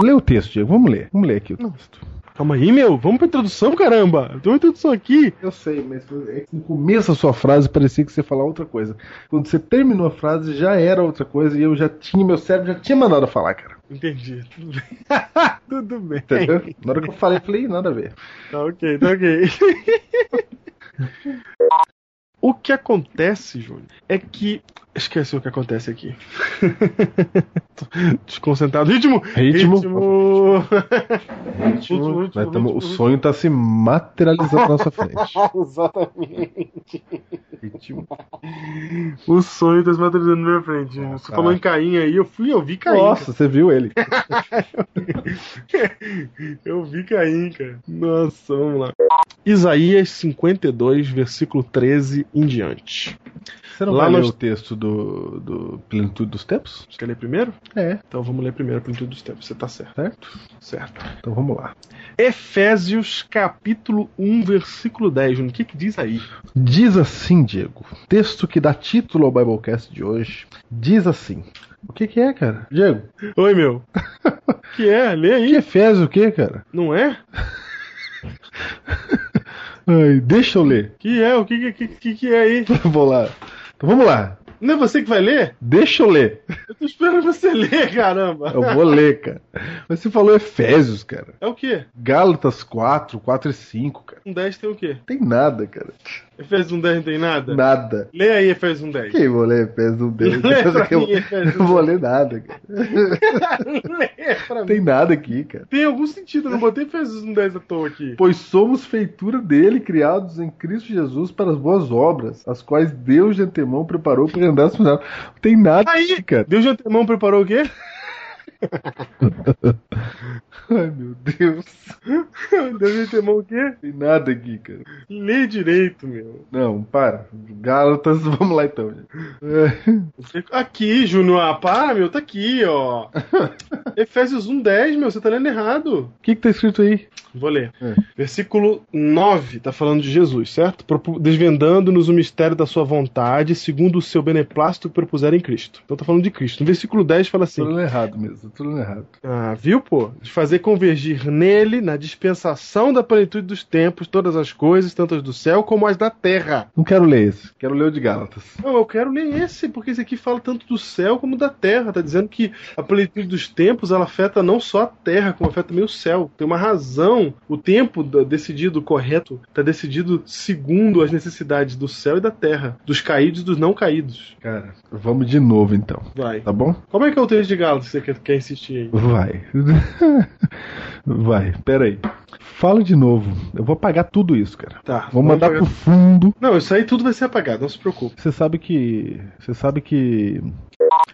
Lê o texto, Diego. Vamos ler. Vamos ler aqui o texto. Calma aí, meu. Vamos pra introdução, caramba. Tem uma introdução aqui. Eu sei, mas é que no começo da sua frase parecia que você ia falar outra coisa. Quando você terminou a frase, já era outra coisa e eu já tinha, meu cérebro já tinha mandado falar, cara. Entendi. Tudo bem. (laughs) Tudo bem. Entendeu? Na hora que eu falei, eu falei, nada a ver. Tá ok, tá ok. (laughs) o que acontece, Júnior, é que. Esqueci o que acontece aqui. (laughs) Desconcentrado. Ritmo! Ritmo. Ritmo! Ritmo. ritmo, tamo- ritmo, o sonho tá se materializando na nossa frente. (laughs) Exatamente. Ritmo. O sonho tá se materializando na minha frente. Você tá. falou em Caim aí, eu fui, eu vi Caim. Nossa, você viu ele. (laughs) Eu vi Caim, cara. Nossa, vamos lá. Isaías 52, versículo 13 em diante. Você não Lá vai nós- o texto do, do Plenitude dos Tempos? Você quer ler primeiro? É. Então vamos ler primeiro a plenitude dos tempos. Você tá certo. Certo? Certo. Então vamos lá. Efésios capítulo 1, versículo 10. Júnior. O que, que diz aí? Diz assim, Diego. Texto que dá título ao Biblecast de hoje. Diz assim. O que que é, cara? Diego, (laughs) Oi, meu. (laughs) que é? Lê que aí. Efésio o que, cara? Não é? (laughs) Ai, deixa eu ler. Que é? O que, que, que, que é aí? Vou lá. Então vamos lá. Não é você que vai ler? Deixa eu ler. Eu tô esperando você ler, caramba. Eu vou ler, cara. Mas você falou Efésios, cara. É o quê? Gálatas 4, 4 e 5, cara. Um 10 tem o quê? Tem nada, cara. Efésios 1, 10 não tem nada? Nada. Lê aí Efésios 1, 10. Quem vou ler Efésios 1 deles? Lê Você pra eu, mim, eu vou ler nada, cara. (laughs) Lê pra mim. Tem nada aqui, cara. Tem algum sentido, eu não botei Efésios 1, 10 à toa aqui. Pois somos feitura dele, criados em Cristo Jesus para as boas obras, as quais Deus de antemão preparou para andar Não tem nada Aí, aqui, cara. Deus de antemão preparou o quê? Ai, meu Deus. Deus de antemão o quê? Tem nada aqui, cara. Lê direito, meu. Não, para. Gálatas, (laughs) vamos lá então. É. Aqui, Júnior, ah, para, meu, tá aqui, ó. (laughs) Efésios 1, 10, meu, você tá lendo errado. O que, que tá escrito aí? Vou ler. É. Versículo 9, tá falando de Jesus, certo? Desvendando-nos o mistério da sua vontade, segundo o seu beneplácito que propuseram em Cristo. Então tá falando de Cristo. No versículo 10 fala assim: Tô lendo errado mesmo, tô lendo errado. Ah, viu, pô? De fazer convergir nele, na dispensação da plenitude dos tempos, todas as coisas, tanto as do céu como as da terra. Não quero ler esse, quero ler o de Gálatas. Não, eu quero ler esse, porque esse aqui fala tanto do céu como da terra. Tá dizendo que a plenitude dos tempos, ela afeta não só a terra, como afeta também o céu. Tem uma razão. O tempo decidido correto tá decidido segundo as necessidades do céu e da terra, dos caídos e dos não caídos. Cara, vamos de novo então, Vai. tá bom? Como é que é o texto de Gálatas que você quer, quer insistir aí? Vai. (laughs) Vai, pera aí. Fala de novo. Eu vou apagar tudo isso, cara. Tá. Vou mandar pagar- pro fundo. Não, isso aí tudo vai ser apagado, não se preocupe. Você sabe que. Você sabe que.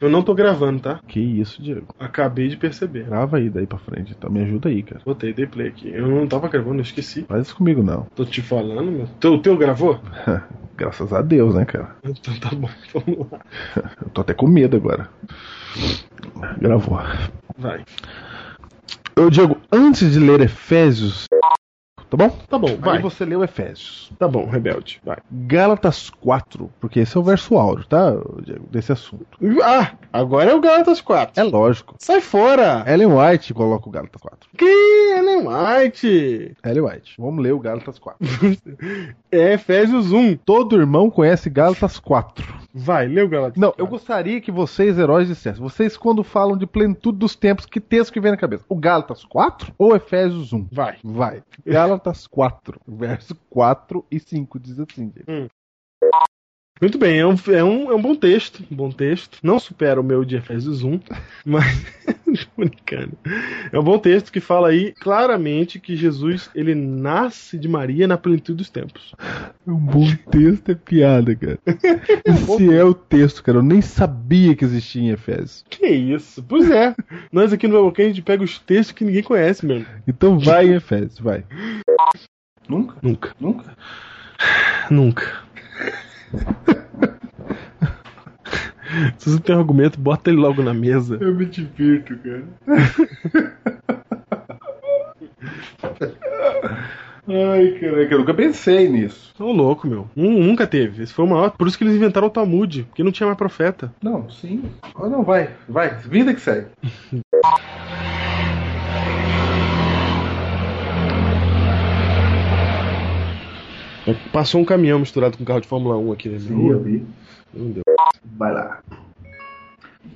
Eu não tô gravando, tá? Que isso, Diego? Acabei de perceber. Grava aí daí pra frente. Então me ajuda aí, cara. Botei, dei play aqui. Eu não tava gravando, eu esqueci. Faz isso comigo não. Tô te falando, meu. Teu, o teu gravou? (laughs) Graças a Deus, né, cara? Então tá bom, (laughs) vamos lá. Eu tô até com medo agora. Gravou. Vai. Eu, Diego, antes de ler Efésios. Tá bom? Tá bom, vai. Aí você leu Efésios. Tá bom, rebelde. Vai. Gálatas 4, porque esse é o verso áureo, tá, Diego? Desse assunto. Ah, agora é o Gálatas 4. É lógico. Sai fora! Ellen White coloca o Gálatas 4. Que Ellen White? Ellen White. Vamos ler o Gálatas 4. (laughs) É Efésios 1. Todo irmão conhece Gálatas 4. Vai, lê o Gálatas Não, 4. eu gostaria que vocês, heróis, dissessem. Vocês, quando falam de plenitude dos tempos, que texto que vem na cabeça? O Gálatas 4 ou Efésios 1? Vai. Vai. Gálatas (laughs) 4, verso 4 e 5 diz assim, Diego. Muito bem, é um, é, um, é um bom texto. Um bom texto. Não supera o meu de Efésios 1, (laughs) mas. (laughs) É um bom texto que fala aí claramente que Jesus ele nasce de Maria na plenitude dos tempos. Um bom texto é piada, cara. (laughs) Esse é o texto, cara. Eu nem sabia que existia em Efésios. Que isso? Pois é. Nós aqui no Biblecast a gente pega os textos que ninguém conhece mesmo. Então vai em Efésios, vai. Nunca? Nunca. Nunca? Nunca. Se você tem um argumento, bota ele logo na mesa. Eu me divirto, cara. Ai, caraca, eu nunca pensei nisso. Tô louco, meu. Um, nunca teve. Esse foi o maior. Por isso que eles inventaram o Talmud, porque não tinha mais profeta. Não, sim. Ou não, vai, vai. Vida que segue. (laughs) Passou um caminhão misturado com um carro de Fórmula 1 aqui na minha Sim, eu vi. Não deu. Vai lá.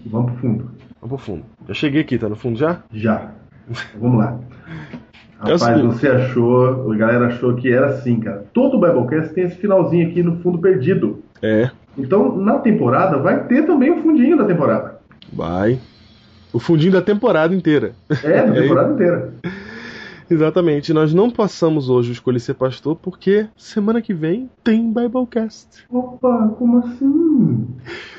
Vamos pro fundo. Vamos pro fundo. Já cheguei aqui, tá no fundo já? Já. Vamos lá. É o Rapaz, você achou, a galera achou que era assim, cara. Todo Biblecast tem esse finalzinho aqui no fundo perdido. É. Então, na temporada, vai ter também o fundinho da temporada. Vai. O fundinho da temporada inteira. É, da (laughs) É temporada inteira. Exatamente. Nós não passamos hoje o Escolhi Ser Pastor porque semana que vem tem Biblecast. Opa, como assim?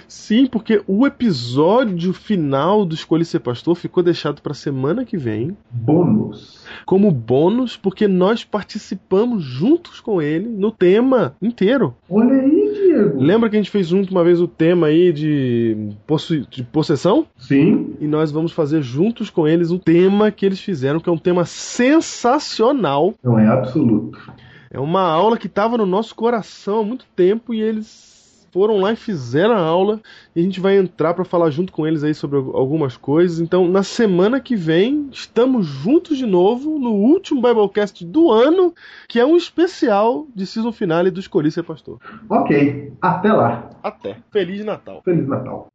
Sim, porque o episódio final do Escolhi Ser Pastor ficou deixado para semana que vem Bônus. como bônus porque nós participamos juntos com ele no tema inteiro. Olha aí. Lembra que a gente fez junto uma vez o tema aí de, possu- de possessão? Sim. E nós vamos fazer juntos com eles o tema que eles fizeram, que é um tema sensacional. Não é absoluto. É uma aula que estava no nosso coração há muito tempo e eles foram lá e fizeram a aula e a gente vai entrar para falar junto com eles aí sobre al- algumas coisas. Então, na semana que vem, estamos juntos de novo no último Biblecast do ano, que é um especial de season finale do Escolhi Ser Pastor. Ok. Até lá. Até. Feliz Natal. Feliz Natal.